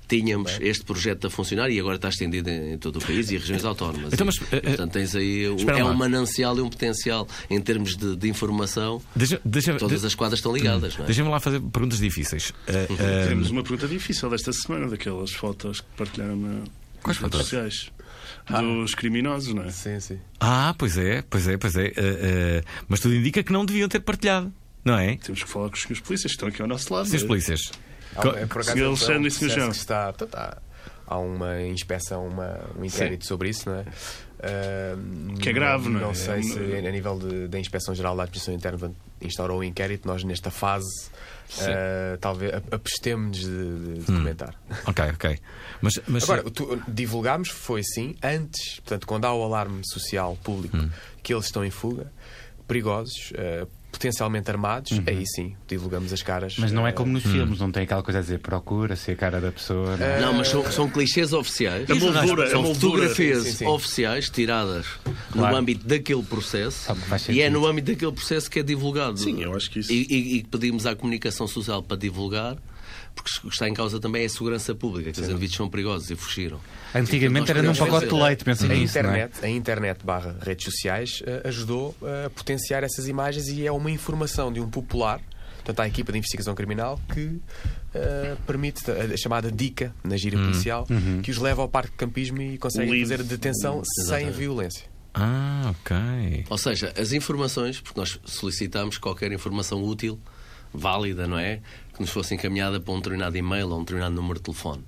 Tínhamos este projeto a funcionar e agora está estendido em, em todo o país e regiões autónomas. Então, mas, E, eh, portanto, tens aí o- é um manancial e um potencial em termos de, de informação. Deixa, deixa, Todas as quadras estão ligadas, não é? Deixa-me lá fazer perguntas difíceis. Ah, ah, Temos uma pergunta difícil desta semana, daquelas fotos que partilharam na. Quais redes fatores? sociais dos criminosos, não é? Sim, sim. Ah, pois é, pois é, pois é. Eh, eh, mas tudo indica que não deviam ter partilhado, não é? Temos que falar com os senhores polícias que estão aqui ao nosso lado. Não é? polícias. Há, Co- é, por é um Alexandre e processo João. que está, portanto, há, há uma inspeção, uma, um inquérito sobre isso, não é? Ah, Que é grave, não é? Não sei É se um- a nível da Inspeção Geral da Administração Interna instaurou o inquérito, nós nesta fase ah, talvez ap- apostemos de, de- de comentar. Ok, ok. Mas, mas Agora, tu- divulgámos foi sim, antes, portanto, quando há o alarme social público que eles estão em fuga, perigosos, ah, potencialmente armados, aí sim, divulgamos as caras. Mas não é como ah, nos filmes, não tem aquela coisa a dizer procura-se a cara da pessoa. não é? Não, mas são, são clichês oficiais. Moldura, São moldura. fotografias Sim, sim, oficiais tiradas Claro. no âmbito daquele processo e é no âmbito daquele processo que é divulgado. Sim, eu acho que isso- E, e- e pedimos à comunicação social para divulgar, porque o que está em causa também é a segurança pública, que os indivíduos são perigosos e fugiram. Antigamente era num podemos pacote de leite, pensem nisso, é? internet, a internet barra redes sociais eh, ajudou a potenciar essas imagens e é uma informação de um popular, portanto, há a equipa de investigação criminal que eh, permite a, a chamada dica na gíria policial que os leva ao parque de campismo e conseguem Lead. fazer detenção sem violência. Ah, ok. Ou seja, as informações, porque nós solicitamos qualquer informação útil, válida, não é? Que nos fosse encaminhada para um determinado e-mail ou um determinado número de telefone.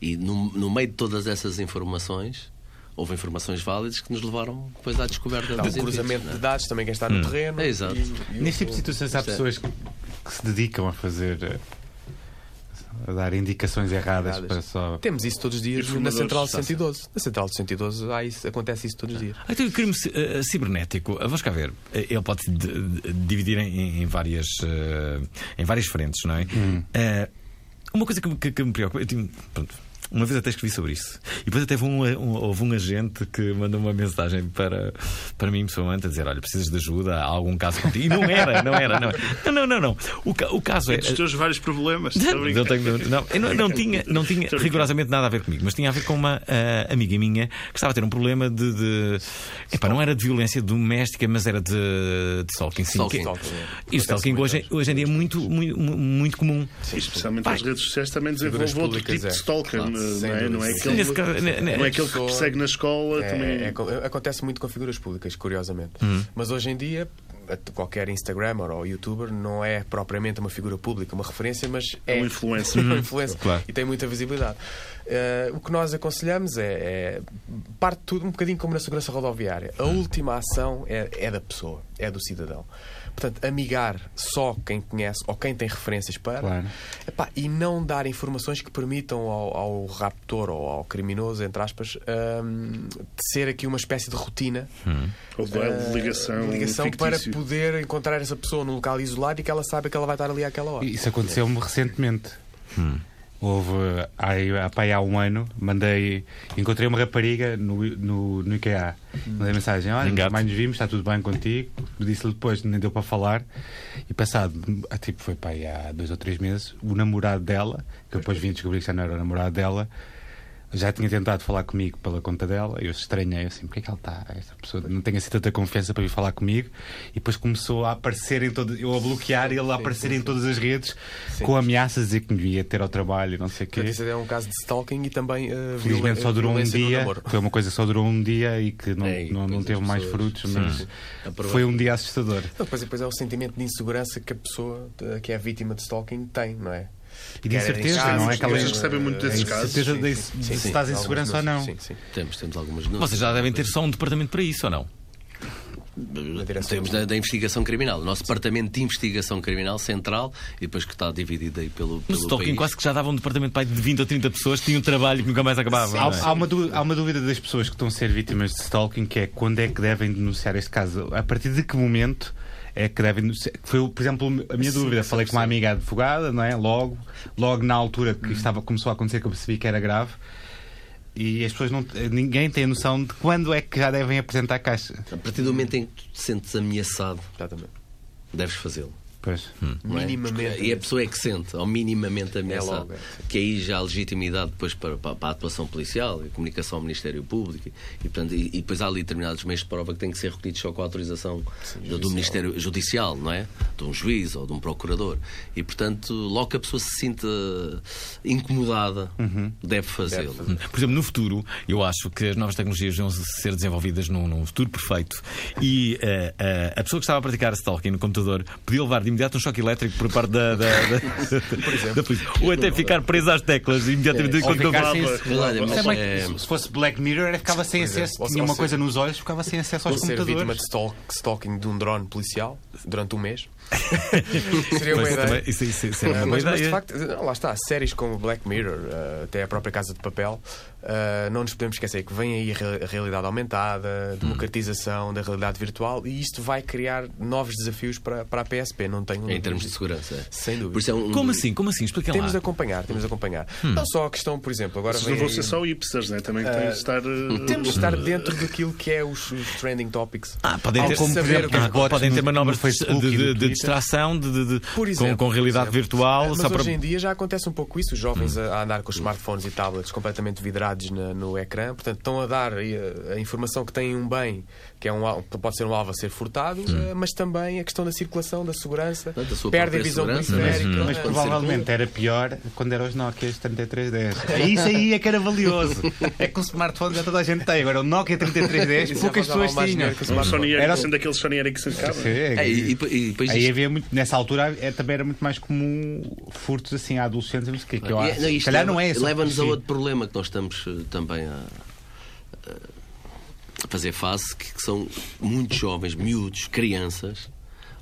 E no, no meio de todas essas informações, houve informações válidas que nos levaram depois à descoberta Há dos um cruzamento indivíduos, de dados, também quem está no terreno. É, exato. e- e Neste tipo de situações há é- pessoas que, que se dedicam a fazer. A dar indicações erradas Erradas. para só. Temos isso todos os dias na Central de está 112. Na Central de 112 há isso, acontece isso todos os dias. Ah, Então, o crime eh, cibernético, eh, vamos cá ver, eh, ele pode dividir em, em várias, eh, em várias frentes, não é? Eh, uma coisa que, me- que- que me preocupa, eu pronto, uma vez até escrevi sobre isso, e depois até houve um, um- houve um agente que mandou uma mensagem para, para mim, pessoalmente, a dizer: Olha, precisas de ajuda, há algum caso contigo. E não era, não era, não. Não, não, não. não. O, o caso é. Dos teus vários problemas. Não, brincar. tenho- não, não, não tinha, não tinha rigorosamente nada a ver comigo, mas tinha a ver com uma ah, amiga minha que estava a ter um problema de. de epá, não era de violência doméstica, mas era de, de stalking. Sim, Stalking. Stalking, é. E o stalking hoje, hoje em dia é muito, muito, muito comum. E especialmente as redes sociais também desenvolvem Figuras outro tipo de é. Não é? Não é aquele, Nesse caso, né, né, não é aquele que persegue na escola É, também. é co- acontece muito com figuras públicas, curiosamente. Hum. Mas hoje em dia, qualquer Instagrammer ou youtuber não é propriamente uma figura pública, uma referência, mas é um influencer. uma influência Claro. e tem muita visibilidade. Eh, o que nós aconselhamos é, é parte de tudo um bocadinho como na segurança rodoviária. A última ação é, é da pessoa, é do cidadão. Portanto, amigar só quem conhece ou quem tem referências para Claro. Epá, e não dar informações que permitam ao, ao raptor ou ao criminoso, entre aspas, hum, de ser aqui uma espécie de rotina Ou de eh, ligação, ligação para poder encontrar essa pessoa num local isolado e que ela sabe que ela vai estar ali àquela hora. Isso aconteceu-me recentemente. Houve há, há, há um ano, mandei. Encontrei uma rapariga no, no, no IKEA. Mandei mensagem: Olha, Engate. mais nos vimos, está tudo bem contigo. Disse-lhe depois, nem deu para falar. E passado, ah, tipo, foi pá, aí há dois ou três meses, o namorado dela, que eu depois vim descobrir que já não era o namorado dela, já tinha tentado falar comigo pela conta dela. Eu estranhei assim: porque é que ela está? Esta pessoa não tem assim tanta confiança para vir falar comigo. E depois começou a aparecer em todo, eu a bloquear e ele a aparecer em todas as redes com ameaças a dizer que me ia ter ao trabalho e não sei o quê. Isso é um caso de stalking e também uh, Felizmente só durou um dia, foi uma coisa que só durou um dia e que não, É, e não, não teve mais frutos, sim, mas sim. Foi um dia assustador. Não, depois, depois é o sentimento de insegurança que a pessoa que é vítima de stalking tem, não é? E de incerteza, casa, não é aquela gajos recebem muito desses casos. incerteza de, sim, de sim, se estás em segurança ou não. Sim, sim. Temos, temos algumas denúncias. Vocês já devem ter só um departamento para isso, ou não? Temos da, da investigação criminal, o nosso departamento de investigação criminal central e depois que está dividido aí pelo, No pelo stalking país. quase que já dava um departamento de 20 ou 30 pessoas que tinham um trabalho que nunca mais acabava. não é? Há, há uma dú- há uma dúvida das pessoas que estão a ser vítimas de stalking que é quando é que devem denunciar este caso? A partir de que momento é que devem? Foi, por exemplo, a minha Sim, dúvida. Falei com uma amiga advogada, não é? Logo, logo na altura Hum. que estava, começou a acontecer que eu percebi que era grave. E as pessoas não. Ninguém tem a noção de quando é que já devem apresentar a caixa. A partir do momento em que tu te sentes ameaçado, Exatamente. deves fazê-lo. Pois. é? Minimamente. E a pessoa é que sente, ou minimamente ameaçada. logo, é, sim. que aí já há legitimidade depois para, para, para a atuação policial, a comunicação ao Ministério Público, e, portanto, e, e depois há ali determinados meios de prova que têm que ser recolhidos só com a autorização do, do Ministério Judicial, não é? De um juiz ou de um procurador. E, portanto, logo que a pessoa se sinta incomodada, deve fazê-lo. Por exemplo, no futuro, eu acho que as novas tecnologias vão ser desenvolvidas num, num futuro perfeito e eh, eh, a pessoa que estava a praticar stalking no computador podia levar de imediato um choque elétrico por parte da, da, da, da polícia. Ou até ficar presa às teclas imediatamente falava. Olha, mas Isso é é- Se fosse Black Mirror, era ficava sem exemplo, acesso. ou- Tinha ou uma coisa nos olhos, ficava sem acesso Ou aos ser vítima computadores. de stalk- stalking de um drone policial durante um mês. Seria uma ideia. também, isso, isso, isso é uma boa mas, de facto, não, lá está, séries como Black Mirror, ah, até a própria Casa de Papel, ah, não nos podemos esquecer que vem aí a re- a realidade aumentada, a democratização da realidade virtual e isto vai criar novos desafios para, para a PSP, não tenho em termos de segurança. Sem dúvida. Por isso é um- Como assim? Como assim? Expliquem Temos de lá. acompanhar, temos de acompanhar. Não só a questão, por exemplo, agora Vocês vem não vão ser só hipsters, né? também têm de estar. eh, Temos de estar dentro daquilo que é os, os trending topics. Ah, podem ter, como, saber- exemplo, ah, bots podem ter no- manobras no de, de- de distração de, de- de- Por exemplo, com, com por realidade exemplo. virtual. Mas só para... hoje em dia já acontece um pouco isso. Os jovens a, a andar com os smartphones e tablets completamente vidrados na- no ecrã. Portanto, estão a dar aí a, a informação que têm um bem, que é um, pode ser um alvo a ser furtado, eh, mas também a questão da circulação, da segurança. Portanto, a visão segurança, periférica. mas- Mas eh, provavelmente era pior quando eram os Nokia 3310. Isso aí é que era valioso. É que o smartphone já toda a gente tem. Agora o Nokia 3310 Isso poucas pessoas tinham. que o Sony Era- Ericsson, daqueles Sony Ericsson que cabem. É, e, e- e Aí havia muito, nessa altura é, também era muito mais comum furtos assim a adolescentes, não sei o quê, que eu E- acho. não, Se isto calhar leva- não é. Leva-nos a outro problema que nós estamos eh, também a, a fazer face, que, que são muitos jovens, miúdos, crianças.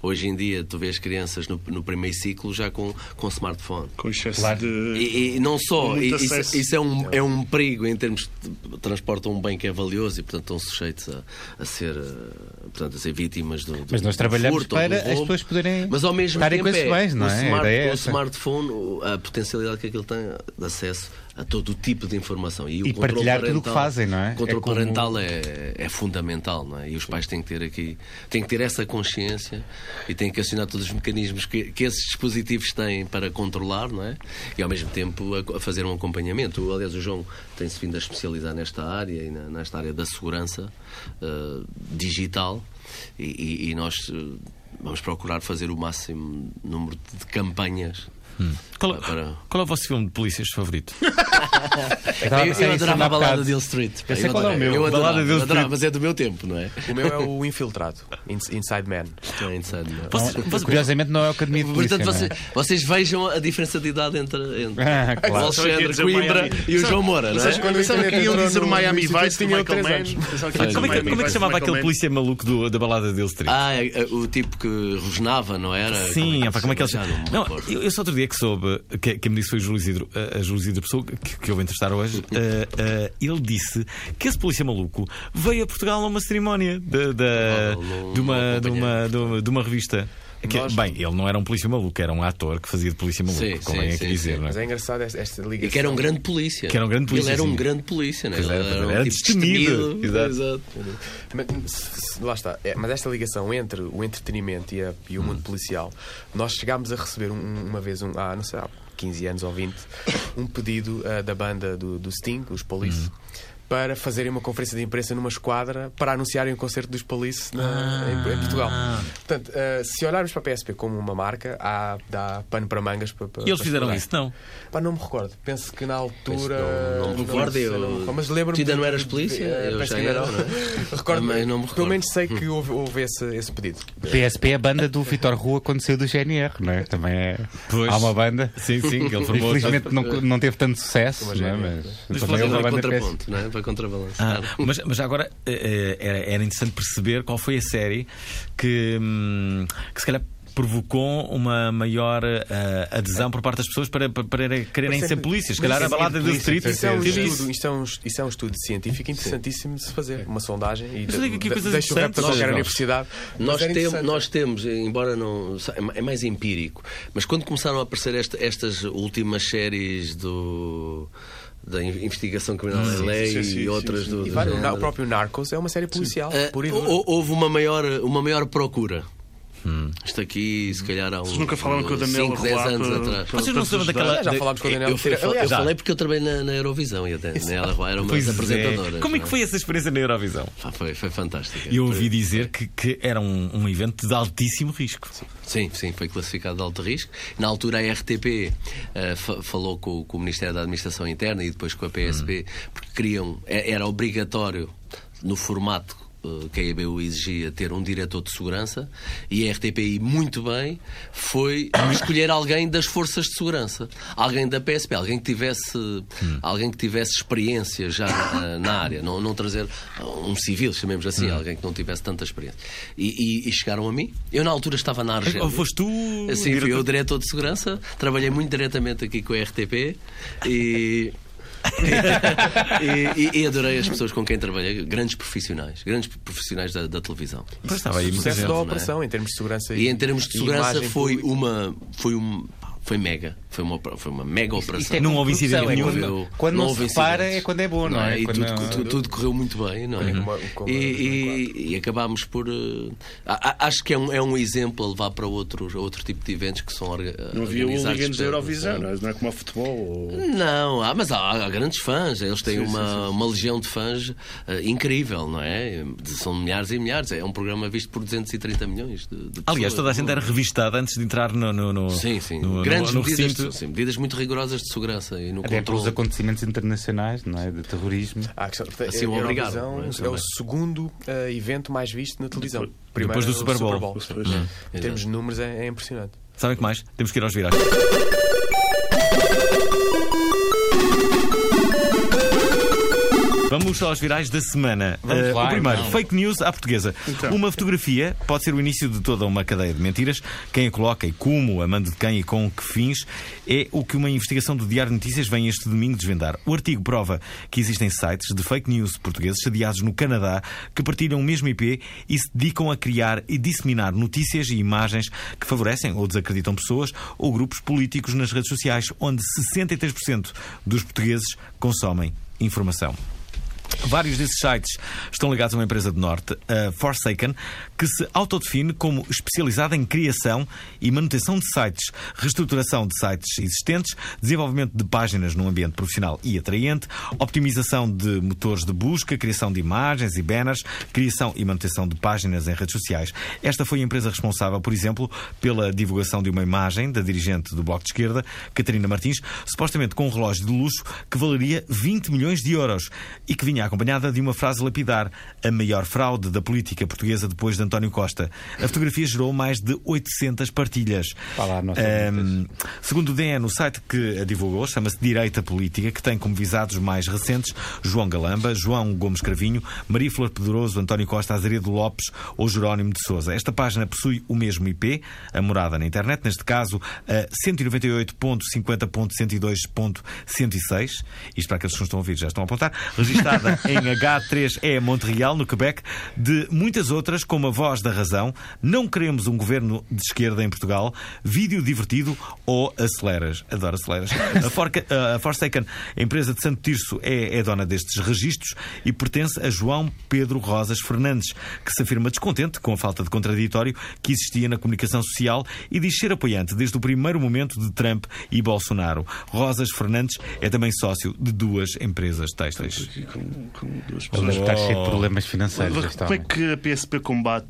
Hoje em dia, tu vês crianças no, no primeiro ciclo já com, com smartphone. Com excesso Claro. de. E, e não só, e- isso, isso é, um, é um perigo em termos de transportam um bem que é valioso e, portanto, estão sujeitos a, a ser, eh, portanto, a ser vítimas do, do Mas nós trabalhamos furto para as pessoas poderem Mas ao mesmo estarem tempo com esses é, bens, não o, é? A smart- é o smartphone, a potencialidade que aquilo tem de acesso a todo o tipo de informação. E, E partilhar tudo o que parental- fazem, não é? O controle É como- parental é, é fundamental, não é? E os pais têm que ter aqui, têm que ter essa consciência e têm que acionar todos os mecanismos que, que esses dispositivos têm para controlar, não é? E ao mesmo tempo a, a fazer um acompanhamento. Aliás, o João tem-se vindo a especializar nesta área e na- nesta área da segurança eh, digital e, e- e nós eh, vamos procurar fazer o máximo número de campanhas Qual, é- para- qual é o vosso filme de polícias favorito? Eu, eu adorava a balada de Hill Street. Eu Eu qual é o meu. Eu Balada adorava, de Hill adorava, mas é do meu tempo, não é? O meu é o Infiltrado, Ins- Inside Man. Não é inside, vocês- Curiosamente não é o Academia de Polícia. Portanto, é? vocês, vocês vejam a diferença de idade entre, entre Ah, o claro. A Alexandre o Coimbra e o João Moura, não é? quando pensavam que iam dizer o Miami Vice tinha Michael 13 Mann. Como é, que, o como é que se chamava aquele polícia maluco do- da balada de Hill Street? Ah, o tipo que rosnava, não era? Sim, Como é que ele se chama? chama? Já me Não, recordo. eu, eu só outro dia que soube, que, quem me disse foi o Júlio Isidro, a, a Júlio Isidro Pessoa, que, que eu vou entrevistar hoje. eh, eh, ele disse que esse polícia maluco veio a Portugal numa cerimónia de, de, de, uma, de, uma, de, uma, de uma revista. Que- Nós- bem, ele não era um polícia maluco, era um ator que fazia de polícia maluco, Sim, convém sim, aqui sim, dizer, sim. não é? Mas é engraçado esta, esta ligação. E que era um grande polícia. Que era um grande polícia, Ele era um grande polícia, não é? Era, era. um Era tipo destemido. destemido. Exato. Mas, se- se- lá está. É, mas esta ligação entre o entretenimento e, a- e o mundo policial, nós chegámos a receber um- uma vez, um, há, não sei, há 15 anos ou 20, um pedido ah, da banda do, do Sting, os Police. Para fazerem uma conferência de imprensa numa esquadra para anunciarem o concerto dos Police na- em, em Portugal. Portanto, ah, se olharmos para a PSP como uma marca, há, dá pano para mangas. Para, para, E eles para fizeram isso? Não. Pá, não me recordo. Penso que na altura. Não- não me recordo, eu- não mas lembro-me. Tu ainda não eras polícia? eh, Eu penso já que ainda era, não. não é? Recordo, Também não me Pelo recordo. menos sei que houve, houve esse, esse pedido. PSP é a banda do Vitor Rua quando saiu do GNR, não é? Também é. Pois. Há uma banda. Sim, sim, que ele formou. Infelizmente não, não teve tanto sucesso, não é? mas, Mas também fazer houve Vai a banda É? Vai contrabalançar. Ah, mas, mas agora eh, eh, era, era interessante perceber qual foi a série que, hum, que se calhar provocou uma maior eh, adesão por parte das pessoas para, para, para quererem ser sempre- polícias. Se calhar a sempre balada do Street Isso é, um estudo, isto, é um, isto é um estudo científico interessantíssimo de se fazer. Uma sondagem e digo aqui de- coisas deixa o rap para interessantes. qualquer Nós- universidade. Nós, tem- nós temos, embora não. É mais empírico, mas quando começaram a aparecer esta- estas últimas séries do. Da in- investigação criminal em lei sim, sim, e sim, outras sim. do, E do vários- género. o próprio Narcos é uma série policial. Eh, pura e hou- dura. houve uma maior, uma maior procura. Isto aqui, se calhar há uns Vocês nunca falaram com a Daniela 5, 10 Rolá anos para- atrás. para- Vocês não sabem daquela- Já falámos com a Daniel Eu, Aliás, eu já. falei porque eu trabalhei na, na Eurovisão e a Daniela Roy era uma Pois é. apresentadoras. Como é que não foi essa experiência na Eurovisão? Pá, Foi, foi fantástico. Eu ouvi dizer que, que era um, um evento de altíssimo risco. Sim, sim, foi classificado de alto risco. Na altura a RTP eh, fa- falou com, com o Ministério da Administração Interna e depois com a PSP, porque queriam, é- era obrigatório no formato eh, que a EBU exigia ter um diretor de segurança e a RTPI muito bem foi escolher alguém das forças de segurança, alguém da PSP, alguém que tivesse alguém que tivesse experiência já na, na área, não, não trazer um civil, chamemos assim, alguém que não tivesse tanta experiência. E, e- e chegaram a mim. Eu na altura estava na Argélia. Ou foste tu? Sim, fui eu diretor de segurança, trabalhei muito diretamente aqui com a RTP e. e, e- e adorei as pessoas com quem trabalhei, grandes profissionais, grandes profissionais da, da televisão. Pois estava aí muita sucesso da é? operação em termos de segurança E em termos de e segurança foi pública. uma, foi um, foi mega, foi uma, foi uma mega operação. Não houve incidente é nenhum. quando, quando não, se repara incidentes. é quando é bom, não, é? E Quando tudo, não- tu- tudo correu muito bem, não é? Como- E, e- e acabámos por. eh, a- a- acho que é um, é um exemplo a levar para outros, outro tipo de eventos que são orga- Não havia organizados hooligans da Eurovisão, não é? Não é como o futebol. ou- Não, há, mas há, há grandes fãs. Eles têm Sim, uma, sim, sim. uma legião de fãs eh, incrível, não é? São milhares e milhares. É um programa visto por 230 milhões de, de pessoas. Aliás, toda a gente era revistada antes de entrar no, no, no- Sim, sim. No- no- Grandes no medidas, recinto. sim, medidas muito rigorosas de segurança e no Até pelos controle. acontecimentos internacionais, não é? De terrorismo. Ah, Assim, obrigado, é? é o segundo eh, evento mais visto na televisão. Depois- Primeiro depois do Super Bowl. sim. Pois. Em termos de números é, é impressionante. Sabem o que mais? Temos que ir aos virais. Vamos aos virais da semana. Vamos Eh, lá, o primeiro, então. fake news à portuguesa. Uma fotografia pode ser o início de toda uma cadeia de mentiras. Quem a coloca e como, a mando de quem e com que fins, é o que uma investigação do Diário de Notícias vem este domingo desvendar. O artigo prova que existem sites de fake news portugueses sediados no Canadá que partilham o mesmo IP e se dedicam a criar e disseminar notícias e imagens que favorecem ou desacreditam pessoas ou grupos políticos nas redes sociais, onde 63% dos portugueses consomem informação. Vários desses sites estão ligados a uma empresa de norte, a Forsaken, que se autodefine como especializada em criação e manutenção de sites, reestruturação de sites existentes, desenvolvimento de páginas num ambiente profissional e atraente, optimização de motores de busca, criação de imagens e banners, criação e manutenção de páginas em redes sociais. Esta foi a empresa responsável, por exemplo, pela divulgação de uma imagem da dirigente do Bloco de Esquerda, Catarina Martins, supostamente com um relógio de luxo que valeria 20 milhões de euros e que vinha acompanhada de uma frase lapidar: a maior fraude da política portuguesa depois de António Costa. A fotografia gerou mais de 800 partilhas. Lá, Ahm, segundo o DN, o site que a divulgou chama-se Direita Política, que tem como visados mais recentes João Galamba, João Gomes Cravinho, Maria Flor Pedroso, António Costa Azeredo Lopes ou Jerónimo de Souza. Esta página possui o mesmo IP, a morada na internet, neste caso a 198.50.102.106. Isto para aqueles que não estão a ouvir já estão a apontar. Registada em H3E Montreal, no Quebec, de muitas outras, como a Voz da Razão, Não Queremos um Governo de Esquerda em Portugal, Vídeo Divertido ou Aceleras. Adoro Aceleras. A, Forca, a Forsaken, a empresa de Santo Tirso, é, é dona destes registros e pertence a João Pedro Rosas Fernandes, que se afirma descontente com a falta de contraditório que existia na comunicação social e diz ser apoiante desde o primeiro momento de Trump e Bolsonaro. Rosas Fernandes é também sócio de duas empresas têxteis. Com, com duas pessoas. estar cheio de problemas financeiros. Como é que a PSP combate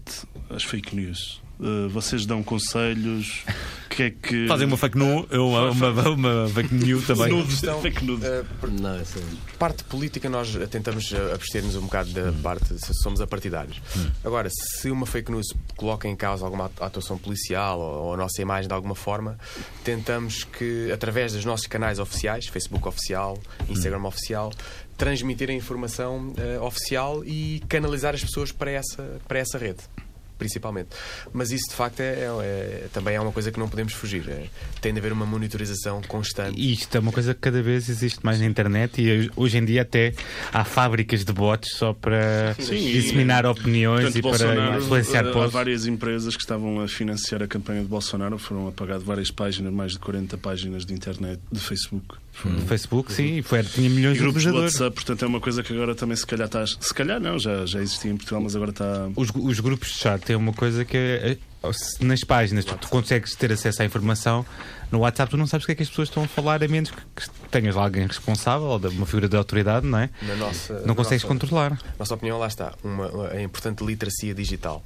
as fake news? Uh, vocês dão conselhos? Que é que. Fazem uma fake news, uma, uma, uma fake news também. Questão, fake news. eh, por Não, essa- parte política nós eh, tentamos eh, abster-nos um bocado da parte se somos apartidários. Agora, se uma fake news coloca em causa alguma atu- atuação policial ou, ou a nossa imagem de alguma forma, tentamos que, através dos nossos canais oficiais, Facebook oficial, Instagram oficial, transmitir a informação eh, oficial e canalizar as pessoas para essa, para essa rede. Principalmente. Mas isso de facto é, é- é- também é uma coisa que não podemos fugir. É, tem de haver uma monitorização constante. E Isto é uma coisa que cada vez existe mais na internet e hoje em dia até há fábricas de bots só para Sim, disseminar e, opiniões Portanto, e para Bolsonaro, influenciar uh, Há posts. várias empresas que estavam a financiar a campanha de Bolsonaro, foram apagadas várias páginas, mais de 40 páginas de internet, de Facebook. Foram No Facebook, sim, foi, tinha milhões E de grupos de utilizadores. WhatsApp, portanto é uma coisa que agora também se calhar está. Se calhar não, já, já existia em Portugal, mas agora está. Os, os grupos de chat tem uma coisa que é, é, se nas páginas tu, tu consegues ter acesso à informação, no WhatsApp tu não sabes o que é que as pessoas estão a falar, a menos que, que tenhas lá alguém responsável ou de- uma figura de autoridade, não é? Na nossa, Não na consegues nossa- controlar. Nossa opinião, lá está. Uma, uma- a importante literacia digital.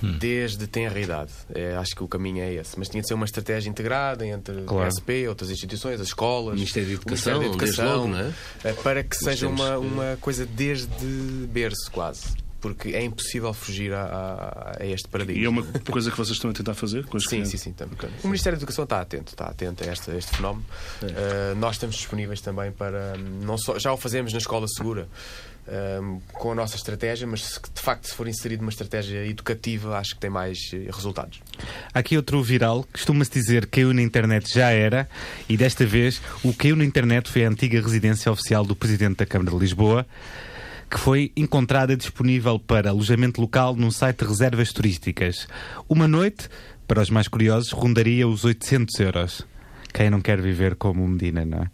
Desde tenra idade. É, acho que o caminho é esse. Mas tinha de ser uma estratégia integrada entre Claro. a SP, outras instituições, as escolas, Ministério da o Ministério da Educação, desde logo, não é? eh, Para que seja uma, que- uma coisa desde berço, quase. Porque é impossível fugir a, a- a este paradigma. E é uma coisa que vocês estão a tentar fazer com as Sim, crianças? sim, sim. tam- tam- O Ministério da Educação está atento, está atento a este, a este fenómeno. Uh, nós estamos disponíveis também para. Não só, já o fazemos na escola segura. hum, com a nossa estratégia, mas se de facto se for inserido uma estratégia educativa, acho que tem mais eh, resultados. Há aqui outro viral, costuma-se dizer que caiu na internet já era, e desta vez o caiu na internet foi a antiga residência oficial do Presidente da Câmara de Lisboa, que foi encontrada disponível para alojamento local num site de reservas turísticas. Uma noite, para os mais curiosos, rondaria os 800 euros. Quem não quer viver como Medina, não é?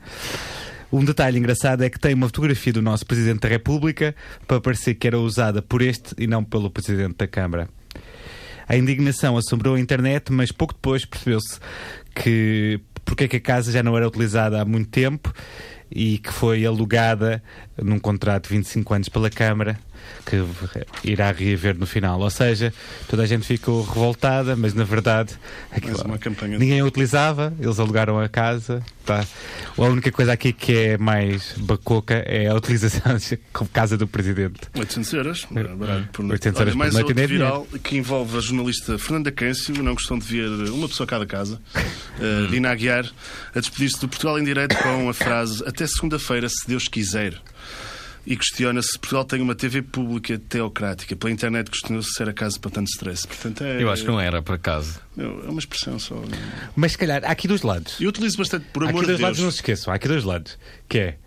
Um detalhe engraçado é que tem uma fotografia do nosso Presidente da República para parecer que era usada por este e não pelo Presidente da Câmara. A indignação assombrou a internet, mas pouco depois percebeu-se que porque é que a casa já não era utilizada há muito tempo e que foi alugada num contrato de 25 anos pela Câmara, que irá reaver no final. Ou seja, toda a gente ficou revoltada, mas na verdade aquilo- ninguém a utilizava, eles alugaram a casa. Tá. A única coisa aqui que é mais bacoca é a utilização como casa do Presidente. 800 euros, é barato por noite. 800 Olha, euros por mais noite outro ainda é viral que envolve a jornalista Fernanda Câncio, não gostam de ver uma pessoa a cada casa, uh, Dina Aguiar, a despedir-se do Portugal em direto com a frase até segunda-feira, se Deus quiser. E questiona se Portugal tem uma TV pública teocrática. Pela internet questionou-se se era caso para tanto stress. Portanto, é, Eu acho que não era, por acaso. é uma expressão só. Mas se calhar, há aqui dois lados. Eu utilizo bastante, por Há amor aqui de dois lados, Deus. não se esqueçam. Há aqui dois lados. Que é,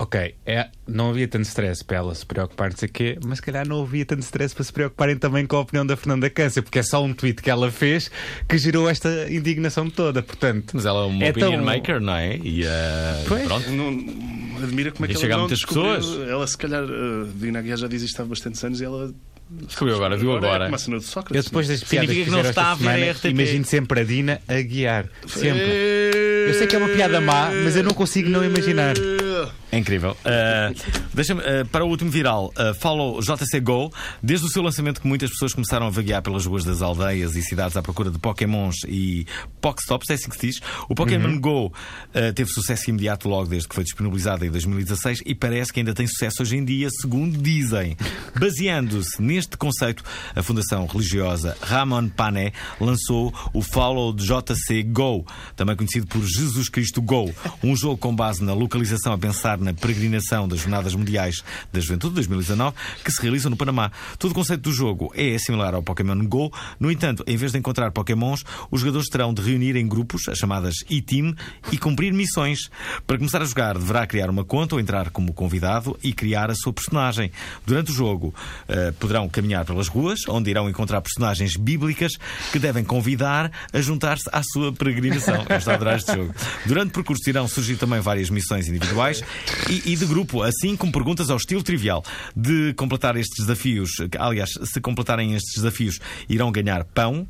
ok, é, não havia tanto stress para ela se preocupar, não sei o quê, mas se calhar não havia tanto stress para se preocuparem também com a opinião da Fernanda Câncer, porque é só um tweet que ela fez que gerou esta indignação toda. Portanto, Mas ela é uma É opinion tão- maker, não é? E uh, Pois. pronto. Não, admira como é que E ela não muitas pessoas. Ela, se calhar, uh, Dina Aguiar já diz isto há bastantes anos e ela. Descobriu agora, viu É agora. como a cena de Sócrates. eu depois das piadas Significa que não fizeram está esta a ver semana, imagino sempre a Dina a guiar. Sempre. Eu sei que é uma piada má, mas eu não consigo não imaginar. É incrível. Uh, Deixa-me, uh, para o último viral, uh, follow JC Go. Desde o seu lançamento, que muitas pessoas começaram a vaguear pelas ruas das aldeias e cidades à procura de Pokémons e Pokestops, é assim que se diz. O Pokémon Go uh, teve sucesso imediato logo desde que foi disponibilizado em 2016 e parece que ainda tem sucesso hoje em dia, segundo dizem. Baseando-se neste conceito, a fundação religiosa Ramon Pané lançou o Follow JC Go, também conhecido por Jesus Cristo Go, um jogo com base na localização a pensar na peregrinação das Jornadas Mundiais da Juventude 2019, que se realiza no Panamá. Todo o conceito do jogo é similar ao Pokémon Go, no entanto, em vez de encontrar Pokémons, os jogadores terão de reunir em grupos, as chamadas e-team, e cumprir missões. Para começar a jogar, deverá criar uma conta ou entrar como convidado e criar a sua personagem. Durante o jogo, eh, poderão caminhar pelas ruas, onde irão encontrar personagens bíblicas que devem convidar a juntar-se à sua peregrinação. Eu estou a adorar este jogo. Durante o percurso irão surgir também várias missões individuais e, e de grupo, assim como perguntas ao estilo trivial. De completar estes desafios, aliás, se completarem estes desafios, irão ganhar pão,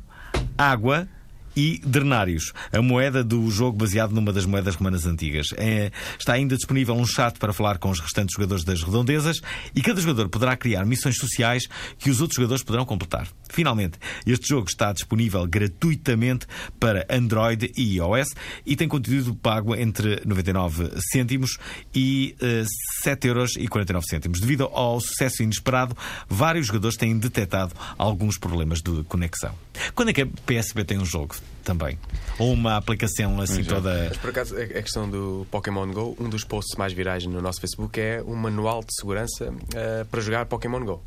água e drenários, a moeda do jogo baseado numa das moedas romanas antigas. É- está ainda disponível um chat para falar com os restantes jogadores das redondezas e cada jogador poderá criar missões sociais que os outros jogadores poderão completar. Finalmente, este jogo está disponível gratuitamente para Android e iOS e tem conteúdo pago entre 99 cêntimos e eh, 7 euros 49 cêntimos. Devido ao sucesso inesperado, vários jogadores têm detectado alguns problemas de conexão. Quando é que a PSP tem um jogo também? Ou uma aplicação assim toda. Mas por acaso, a questão do Pokémon Go, um dos posts mais virais no nosso Facebook é um manual de segurança eh, para jogar Pokémon Go.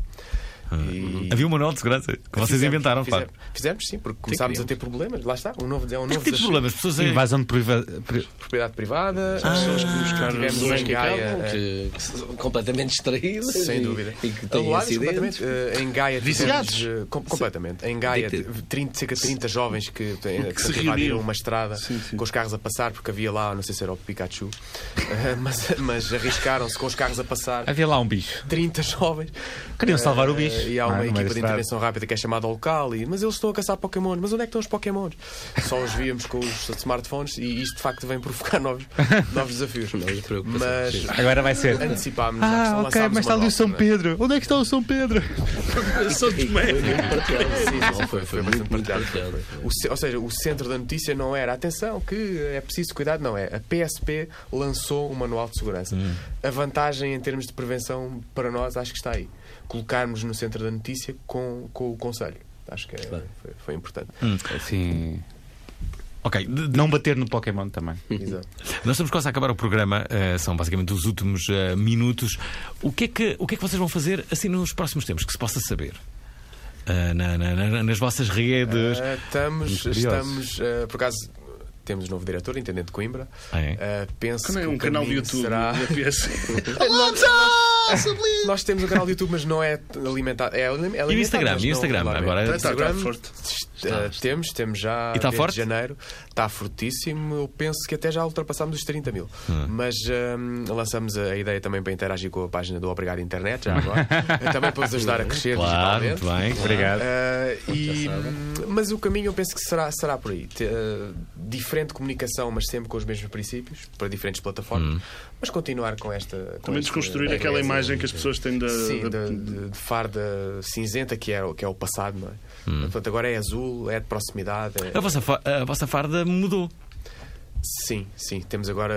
E- Havia um manual de segurança que vocês Fizemos, inventaram, pá. fizemos, fizemos, sim, porque começámos a ter problemas. Lá está, um novo, é um Que novo tipo de problemas? Pessoas em- Invasão de priva... pri- Propriedade privada, Ah. pessoas que buscaram tivemos em que Gaia. Eh, que, que são completamente distraídas Sem e, dúvida. e que têm acidentes. completamente. Eh, em Gaia Viciados. tivemos, eh, com- completamente. Em Gaia, Addicted. 30, cerca de 30 jovens que, têm- que se invadiram uma estrada Sim, sim. com os carros a passar, porque havia lá, não sei se era o Pikachu, eh, mas, mas arriscaram-se com os carros a passar. Havia lá um bicho. 30 jovens. Queriam salvar o bicho. E há é? uma equipa de intervenção rápida que é chamada ao local, e, mas eles estão a caçar Pokémon. Mas onde é que estão os Pokémons? Só os víamos com os smartphones e isto de facto vem provocar novos, novos desafios. Mas. Agora vai ser. antecipámos Ah, ok, mas está ali o São? Pedro. Onde é que está o São Pedro? São Tomé. Foi, muito, partilhado. ou seja, o centro da notícia não era atenção, que é preciso cuidado, não é. A PSP lançou um manual de segurança. A vantagem em termos de prevenção para nós acho que está aí. Colocarmos no centro da notícia com, com o Conselho. Acho que é- foi, foi importante. Assim. Ok, de- de- Não bater no Pokémon também. Exato. nós estamos quase a acabar o programa, eh, são basicamente os últimos eh, minutos. O que, é que, o que é que vocês vão fazer assim nos próximos tempos, que se possa saber? Eh, na- na- na- nas vossas redes. Estamos, estamos por acaso, temos novo diretor, intendente de Coimbra. É. Ah, penso Também que um o canal de YouTube será... PS. Nós temos um canal de YouTube, mas não é alimentado. É, alim- é alimentado, E o Instagram? E o Instagram? Agora- Está, está Instagram, forte. eh, temos, temos já E está desde forte? janeiro. Está fortíssimo. Eu penso que até já ultrapassámos os 30 mil. Hum. Mas hum, lançamos a ideia também para interagir com a página do Obrigado Internet, já agora. também para vos ajudar a crescer Claro, digitalmente. muito bem. Obrigado. Ah, e, hum, mas o caminho eu penso que será, será por aí. Te- ah, diferente comunicação, mas sempre com os mesmos princípios, para diferentes plataformas. Mas continuar com esta. com Também este- desconstruir eh, aquela imagem que as pessoas têm da. Sim, da- de, de- de farda cinzenta que é, o- que é o passado, não é? Portanto, agora é azul, é de proximidade. é- A vossa, a vossa farda mudou. Sim, sim. Temos agora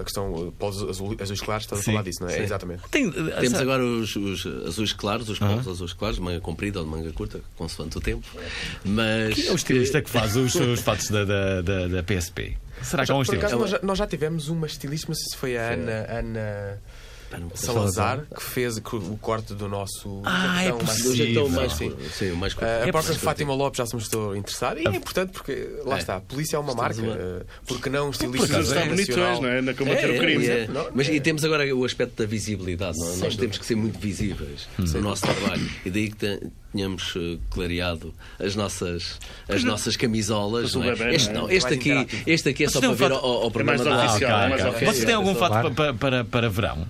a questão polos azul, azuis claros, estás a Sim, falar disso, não é? sim. Exatamente. Tem, eh, Temos essa- agora os, os azuis claros, os polos azuis claros, manga comprida ou de manga curta, consoante o tempo. Mas. Quem é o estilista que faz os, os fatos da, da, da, da PSP? Será que é um Por acaso, estilista? nós, já, nós já tivemos uma estilista, não sei se foi a Ana, Ana. Salazar, que fez o o corte do nosso. Ah, é possível. Hoje é mais. sim. Sim, o mais A- curto. A É própria possível. Fátima Lopes já se mostrou interessada e é importante porque, lá É. está, a polícia é uma Estamos marca. eh, Porque não estilista estão bonitões, nacional. não é? Na combater É, o crime. é, é. Não, Mas é. e temos agora o aspecto da visibilidade. não é? Nós temos que ser muito visíveis no nosso trabalho. E daí que te- tenhamos eh, clareado as nossas, as nossas camisolas. O não é? bebé, Este, não é? este, aqui, interativo. este aqui é só tem para um ver ao, ao programa Ah, é. Vocês têm algum fato Claro. para, para, para verão?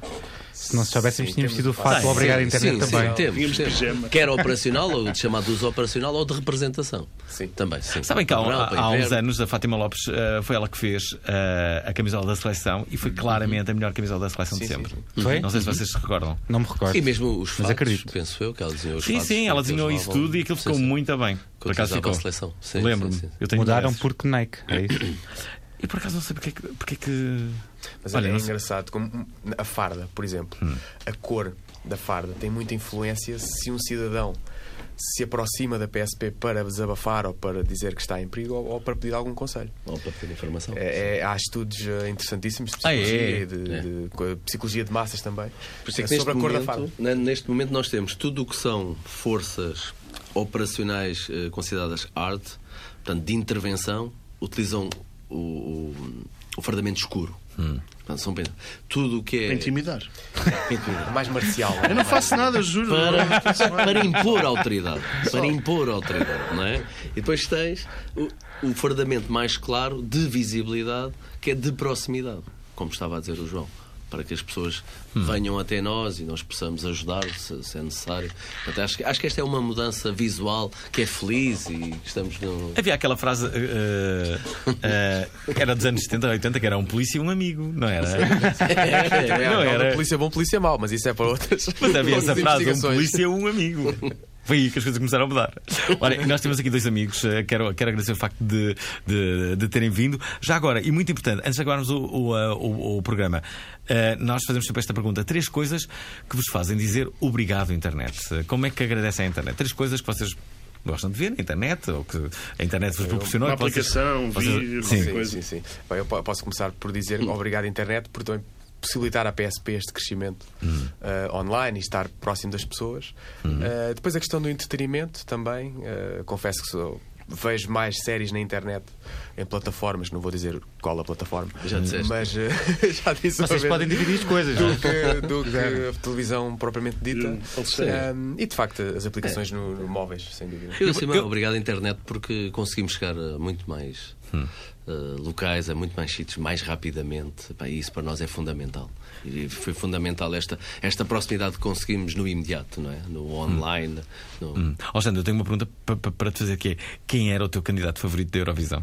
Se não soubéssemos, Sim, tínhamos tido o fato obrigado à Sim, internet sim, também. Sim, temos, Tínhamos temos. pijama. Quer operacional, ou de chamado de uso operacional, ou de representação. Sim. Também, sim. Sabem que há, há- uns inverno. anos a Fátima Lopes eh, foi ela que fez eh, a camisola da seleção e foi claramente a melhor camisola da seleção de sempre. sim, Foi? Não sei se vocês se recordam. Não me recordo. E mesmo os Mas fatos, acredito. penso eu, que ela desenhou os Sim, fatos sim, ela desenhou isso tudo e aquilo ficou sim. muito bem. Por acaso ficou. a seleção. Sim, Lembro-me. sim, sim. Eu tenho Mudaram porque Nike. É isso? E por acaso não sei porque é que. Porque é. Mas Olha, é engraçado, como a farda, por exemplo, a cor da farda tem muita influência se um cidadão se aproxima da PSP para desabafar ou para dizer que está em perigo ou, ou para pedir algum conselho. Ou para ter informação. É- é- há estudos eh, interessantíssimos de Ah, é? psicologia, e de, É. de- co- psicologia de massas também Por isso é que sobre a cor da momento, farda. né, neste momento nós temos tudo o que são forças operacionais eh, consideradas hard, portanto, de intervenção, utilizam o, o, o fardamento escuro. Portanto, são tudo o que é Para intimidar. Mais marcial. Eu não faço nada, juro. para, para impor autoridade. Para impor autoridade, não é? E depois tens o, o fardamento mais claro de visibilidade, que é de proximidade, como estava a dizer o João. Para que as pessoas venham até nós e nós possamos ajudar se, se é necessário. Portanto, acho, que- acho que esta é uma mudança visual que é feliz e que estamos no. Havia aquela frase eh, eh, que era dos anos 70 ou 80 que era um polícia e um amigo, não era? Também há Não era. polícia bom, polícia mau, mas isso é para outras. Mas havia essa frase, um polícia e um amigo. Foi aí que as coisas começaram a mudar. Olha, e nós temos aqui dois amigos, eh, quero, quero agradecer o facto de, de, de terem vindo. Já agora, e muito importante, antes de acabarmos o, o, eh, o- o programa, eh, nós fazemos sempre esta pergunta: três coisas que vos fazem dizer obrigado, internet. Como é que agradecem à internet? Três coisas que vocês gostam de ver na internet, ou que a internet vos proporcionou. Uma que vocês- aplicação, vocês- vídeo, Sim. Sim, coisa. sim, sim. Bem, eu po- posso começar por dizer obrigado, internet, por também possibilitar à PSP este crescimento eh, online e estar próximo das pessoas. Eh, depois a questão do entretenimento também. eh, confesso que sou- vejo mais séries na internet em plataformas, não vou dizer qual a plataforma, Já disseste. mas já disse Vocês vez. podem dividir as coisas. é? do que, do que a televisão propriamente dita. Um, e de facto as aplicações no, no móveis, sem dúvida. Eu, acima, eu- obrigado à internet porque conseguimos chegar a muito mais eh, locais, a muito mais sítios, mais rapidamente. Pá, e isso para nós é fundamental. E foi fundamental esta, esta proximidade que conseguimos no imediato, não é? No online. No... Hum. Sandra, eu tenho uma pergunta pa- pa- para te fazer que é quem era o teu candidato favorito da Eurovisão?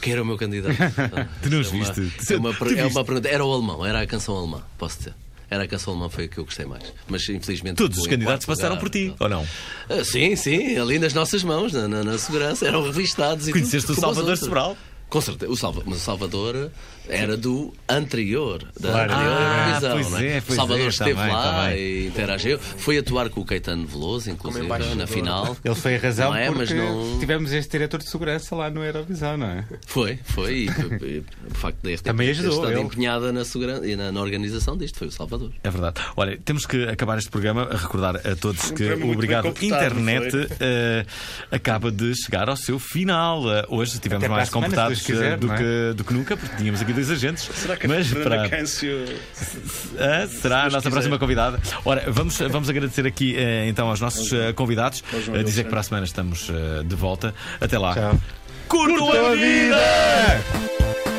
Quem era o meu candidato? Tu não os É uma- viste? É uma, Tu per- é uma pergunta. Era o alemão, era a canção alemã, posso dizer. Era a canção alemã, foi a que eu gostei mais. Mas infelizmente. Todos os candidatos passaram lugar. por ti, ou não? Ah, sim, sim, ali nas nossas mãos, na, na- na segurança, eram revistados e Conheceste tudo, o Salvador. Sobral? Com certeza, o Salva, mas o Salvador era do anterior, da Claro. anterior Ah, pois é? é, o pois Salvador é, esteve tá bem, lá tá e interagiu. Foi atuar com o Caetano Veloso, inclusive, na final. Ele foi a razão Não é, mas porque não- tivemos este diretor de segurança lá no Eurovisão, não é? Foi, foi. E, e, o facto de ter Também ajudou, estado ele. empenhada na, segurança, e na, na organização disto foi o Salvador. É verdade. Olha, temos que acabar este programa a recordar a todos que o Obrigado Internet eh, acaba de chegar ao seu final. Eh, hoje tivemos Até para mais a semana, se completados Deus quiser, eh, do, é? que, do que nunca, porque tínhamos aqui dois agentes. Será que a Mas Fernanda para, Câncio... Ah, será a nossa quiser. próxima convidada. Ora, vamos, vamos agradecer aqui eh, então aos nossos eh, convidados. Eh, dizer que para a semana estamos de volta. Até lá. Tchau. Curtam a vida!